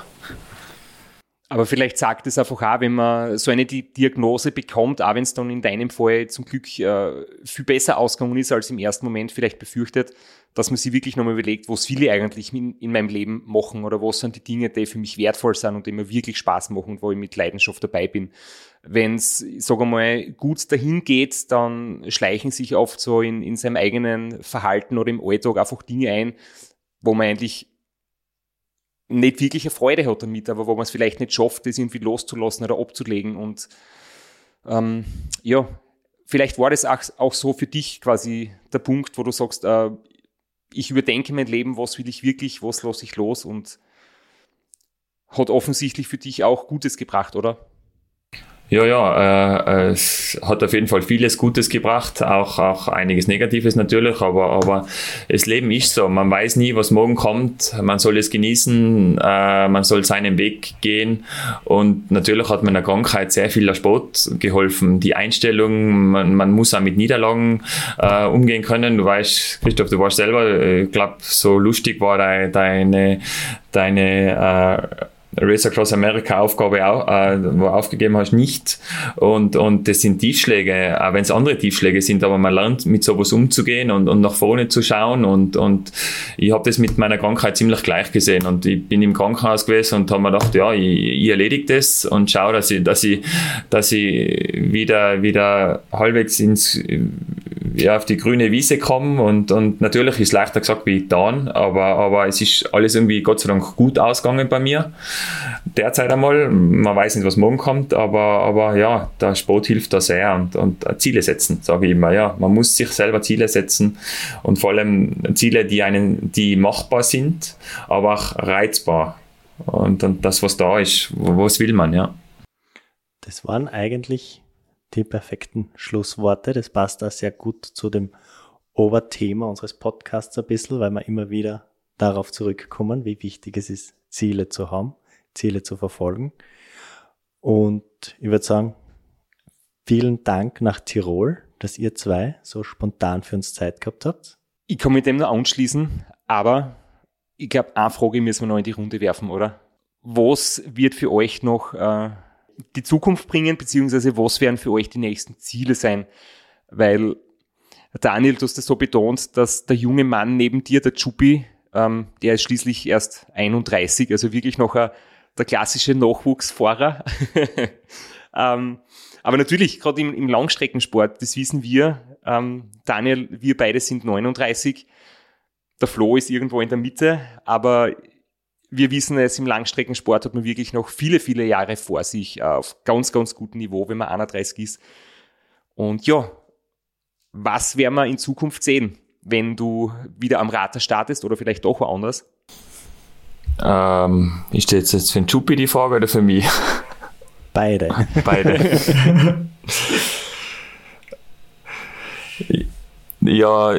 [SPEAKER 1] Aber vielleicht sagt es einfach auch, wenn man so eine Diagnose bekommt, auch wenn es dann in deinem Fall zum Glück äh, viel besser ausgegangen ist, als im ersten Moment vielleicht befürchtet, dass man sich wirklich nochmal überlegt, was will ich eigentlich in, in, meinem Leben machen oder was sind die Dinge, die für mich wertvoll sind und die mir wirklich Spaß machen und wo ich mit Leidenschaft dabei bin. Wenn es, wir mal, gut dahin geht, dann schleichen sich oft so in, in seinem eigenen Verhalten oder im Alltag einfach Dinge ein, wo man eigentlich nicht wirklich eine Freude hat damit, aber wo man es vielleicht nicht schafft, das irgendwie loszulassen oder abzulegen. Und ähm, ja, vielleicht war das auch, auch, so für dich quasi der Punkt, wo du sagst, äh, ich überdenke mein Leben, was will ich wirklich, was lasse ich los und hat offensichtlich für dich auch Gutes gebracht, oder?
[SPEAKER 3] Ja, ja, äh, es hat auf jeden Fall vieles Gutes gebracht, auch, auch einiges Negatives natürlich, aber, aber das Leben ist so. Man weiß nie, was morgen kommt. Man soll es genießen, äh, man soll seinen Weg gehen und natürlich hat meiner Krankheit sehr viel der Sport geholfen. Die Einstellung, man, man muss auch mit Niederlagen äh, umgehen können. Du weißt, Christoph, du warst selber, äh, ich glaube, so lustig war deine, deine äh, Race Across America Aufgabe auch, äh, wo aufgegeben hast, nicht. Und, und das sind Tiefschläge, auch wenn es andere Tiefschläge sind, aber man lernt mit sowas umzugehen und, und nach vorne zu schauen. Und, und ich habe das mit meiner Krankheit ziemlich gleich gesehen. Und ich bin im Krankenhaus gewesen und habe mir gedacht, ja, ich, ich erledige das und schaue, dass ich, dass ich, dass ich wieder, wieder halbwegs ins, ja, auf die grüne Wiese komme. Und, und natürlich ist leichter gesagt wie getan, aber, aber es ist alles irgendwie Gott sei Dank gut ausgegangen bei mir derzeit einmal. Man weiß nicht, was morgen kommt, aber, aber ja, der Sport hilft da sehr und, und Ziele setzen, sage ich immer. Ja, man muss sich selber Ziele setzen und vor allem Ziele, die einen, die machbar sind, aber auch reizbar. Und, und das, was da ist, was will man, ja.
[SPEAKER 6] Das waren eigentlich die perfekten Schlussworte. Das passt da sehr gut zu dem Oberthema unseres Podcasts ein bisschen, weil wir immer wieder darauf zurückkommen, wie wichtig es ist, Ziele zu haben. Ziele zu verfolgen. Und ich würde sagen, vielen Dank nach Tirol, dass ihr zwei so spontan für uns Zeit gehabt habt.
[SPEAKER 1] Ich kann mit dem nur anschließen, aber ich glaube, eine Frage müssen wir noch in die Runde werfen, oder? Was wird für euch noch äh, die Zukunft bringen, beziehungsweise was werden für euch die nächsten Ziele sein? Weil Daniel, du hast das so betont, dass der junge Mann neben dir, der Chupi, ähm, der ist schließlich erst 31, also wirklich noch ein der klassische Nachwuchsfahrer. ähm, aber natürlich, gerade im, im, Langstreckensport, das wissen wir, ähm, Daniel, wir beide sind 39, der Flo ist irgendwo in der Mitte, aber wir wissen es, im Langstreckensport hat man wirklich noch viele, viele Jahre vor sich äh, auf ganz, ganz gutem Niveau, wenn man 31 ist. Und ja, was werden wir in Zukunft sehen, wenn du wieder am Rater startest oder vielleicht doch woanders?
[SPEAKER 3] Ähm, ist das jetzt für den Chupi die Frage oder für mich?
[SPEAKER 6] Beide.
[SPEAKER 3] Beide. Ja,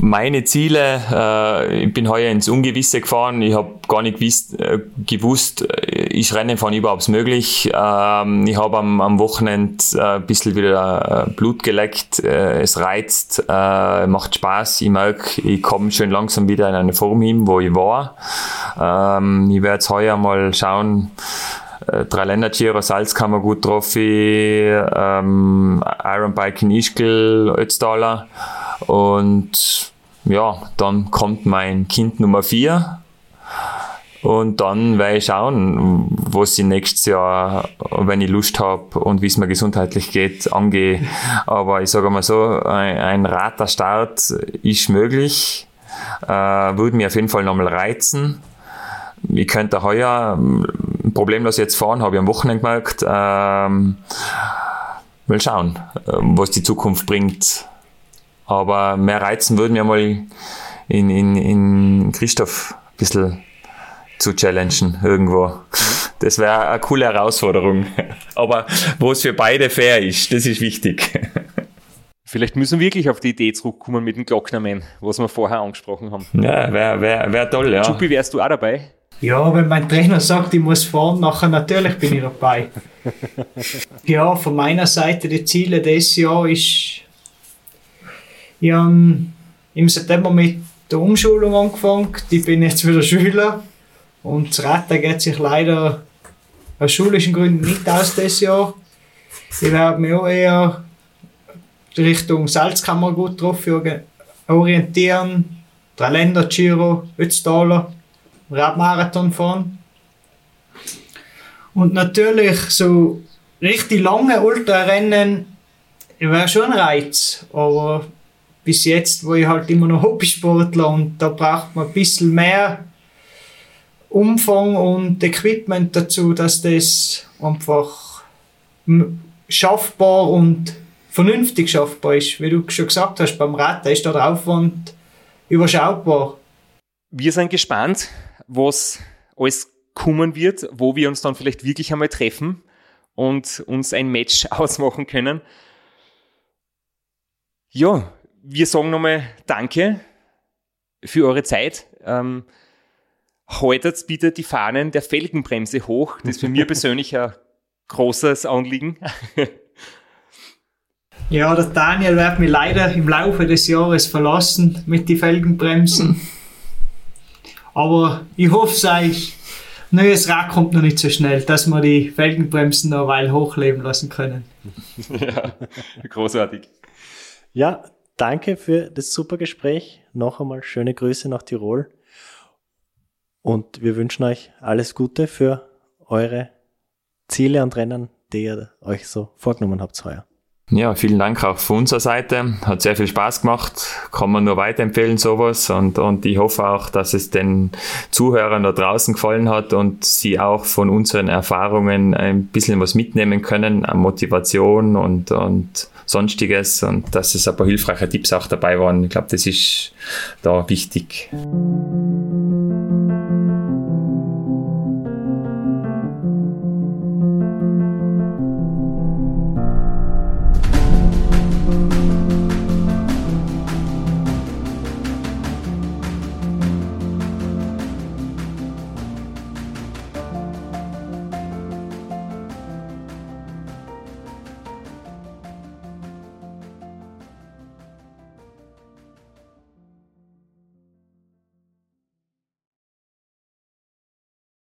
[SPEAKER 3] meine Ziele, äh, ich bin heuer ins Ungewisse gefahren. Ich habe gar nicht gewusst, äh, gewusst, äh, ist Rennen fahren überhaupt möglich. Ähm, ich habe am, am Wochenende äh, ein bisschen wieder äh, Blut geleckt. Äh, es reizt, äh, macht Spaß. Ich merke, ich komme schön langsam wieder in eine Form hin, wo ich war. Ähm, ich werde jetzt heuer mal schauen, äh, drei Länder Giro, Salzkammer gut drauf, ähm, Iron Bike in Ischgl, Ötztaler. Und ja, dann kommt mein Kind Nummer vier. Und dann werde ich schauen, was ich nächstes Jahr, wenn ich Lust habe und wie es mir gesundheitlich geht, angehe. Aber ich sage mal so, ein, ein Raterstart ist möglich. Äh, würde mir auf jeden Fall nochmal reizen. Ich könnte heuer problemlos jetzt fahren, habe ich am Wochenende gemerkt. Ähm, mal schauen, was die Zukunft bringt. Aber mehr reizen würden wir mal in, in, in Christoph ein bisschen zu challengen irgendwo. Das wäre eine coole Herausforderung. Aber wo es für beide fair ist, das ist wichtig.
[SPEAKER 1] Vielleicht müssen wir wirklich auf die Idee zurückkommen mit dem Glocknerman, was wir vorher angesprochen haben.
[SPEAKER 3] Ja, wäre wär, wär toll, ja.
[SPEAKER 1] Juppie, wärst du auch dabei?
[SPEAKER 2] Ja, wenn mein Trainer sagt, ich muss fahren, nachher natürlich bin ich dabei. ja, von meiner Seite die Ziele dieses Jahr ist ich habe im September mit der Umschulung angefangen. Ich bin jetzt wieder Schüler. Und das Retten geht sich leider aus schulischen Gründen nicht aus dieses Jahr. Ich werde mich auch eher Richtung Salzkammer gut drauf orientieren. Drei Länder Giro, Ötztaler, Radmarathon fahren. Und natürlich so richtig lange Ultrarennen wäre schon ein Reiz, aber bis jetzt, wo ich halt immer noch Hobbysportler und da braucht man ein bisschen mehr Umfang und Equipment dazu, dass das einfach schaffbar und vernünftig schaffbar ist. Wie du schon gesagt hast, beim Rad ist da der Aufwand überschaubar.
[SPEAKER 1] Wir sind gespannt, was alles kommen wird, wo wir uns dann vielleicht wirklich einmal treffen und uns ein Match ausmachen können. Ja, wir sagen nochmal Danke für eure Zeit. Ähm, haltet bitte die Fahnen der Felgenbremse hoch. Das ist für mich persönlich ein großes Anliegen.
[SPEAKER 2] Ja, der Daniel wird mich leider im Laufe des Jahres verlassen mit den Felgenbremsen. Aber ich hoffe, sein neues Rad kommt noch nicht so schnell, dass wir die Felgenbremsen noch eine Weile hochleben lassen können.
[SPEAKER 1] ja, großartig.
[SPEAKER 6] Ja, danke für das super Gespräch. Noch einmal schöne Grüße nach Tirol. Und wir wünschen euch alles Gute für eure Ziele und Rennen, die ihr euch so vorgenommen habt heuer.
[SPEAKER 3] Ja, vielen Dank auch von unserer Seite. Hat sehr viel Spaß gemacht. Kann man nur weiterempfehlen, sowas. Und, und ich hoffe auch, dass es den Zuhörern da draußen gefallen hat und sie auch von unseren Erfahrungen ein bisschen was mitnehmen können, Motivation und, und sonstiges und dass es ein paar hilfreiche Tipps auch dabei waren. Ich glaube, das ist da wichtig.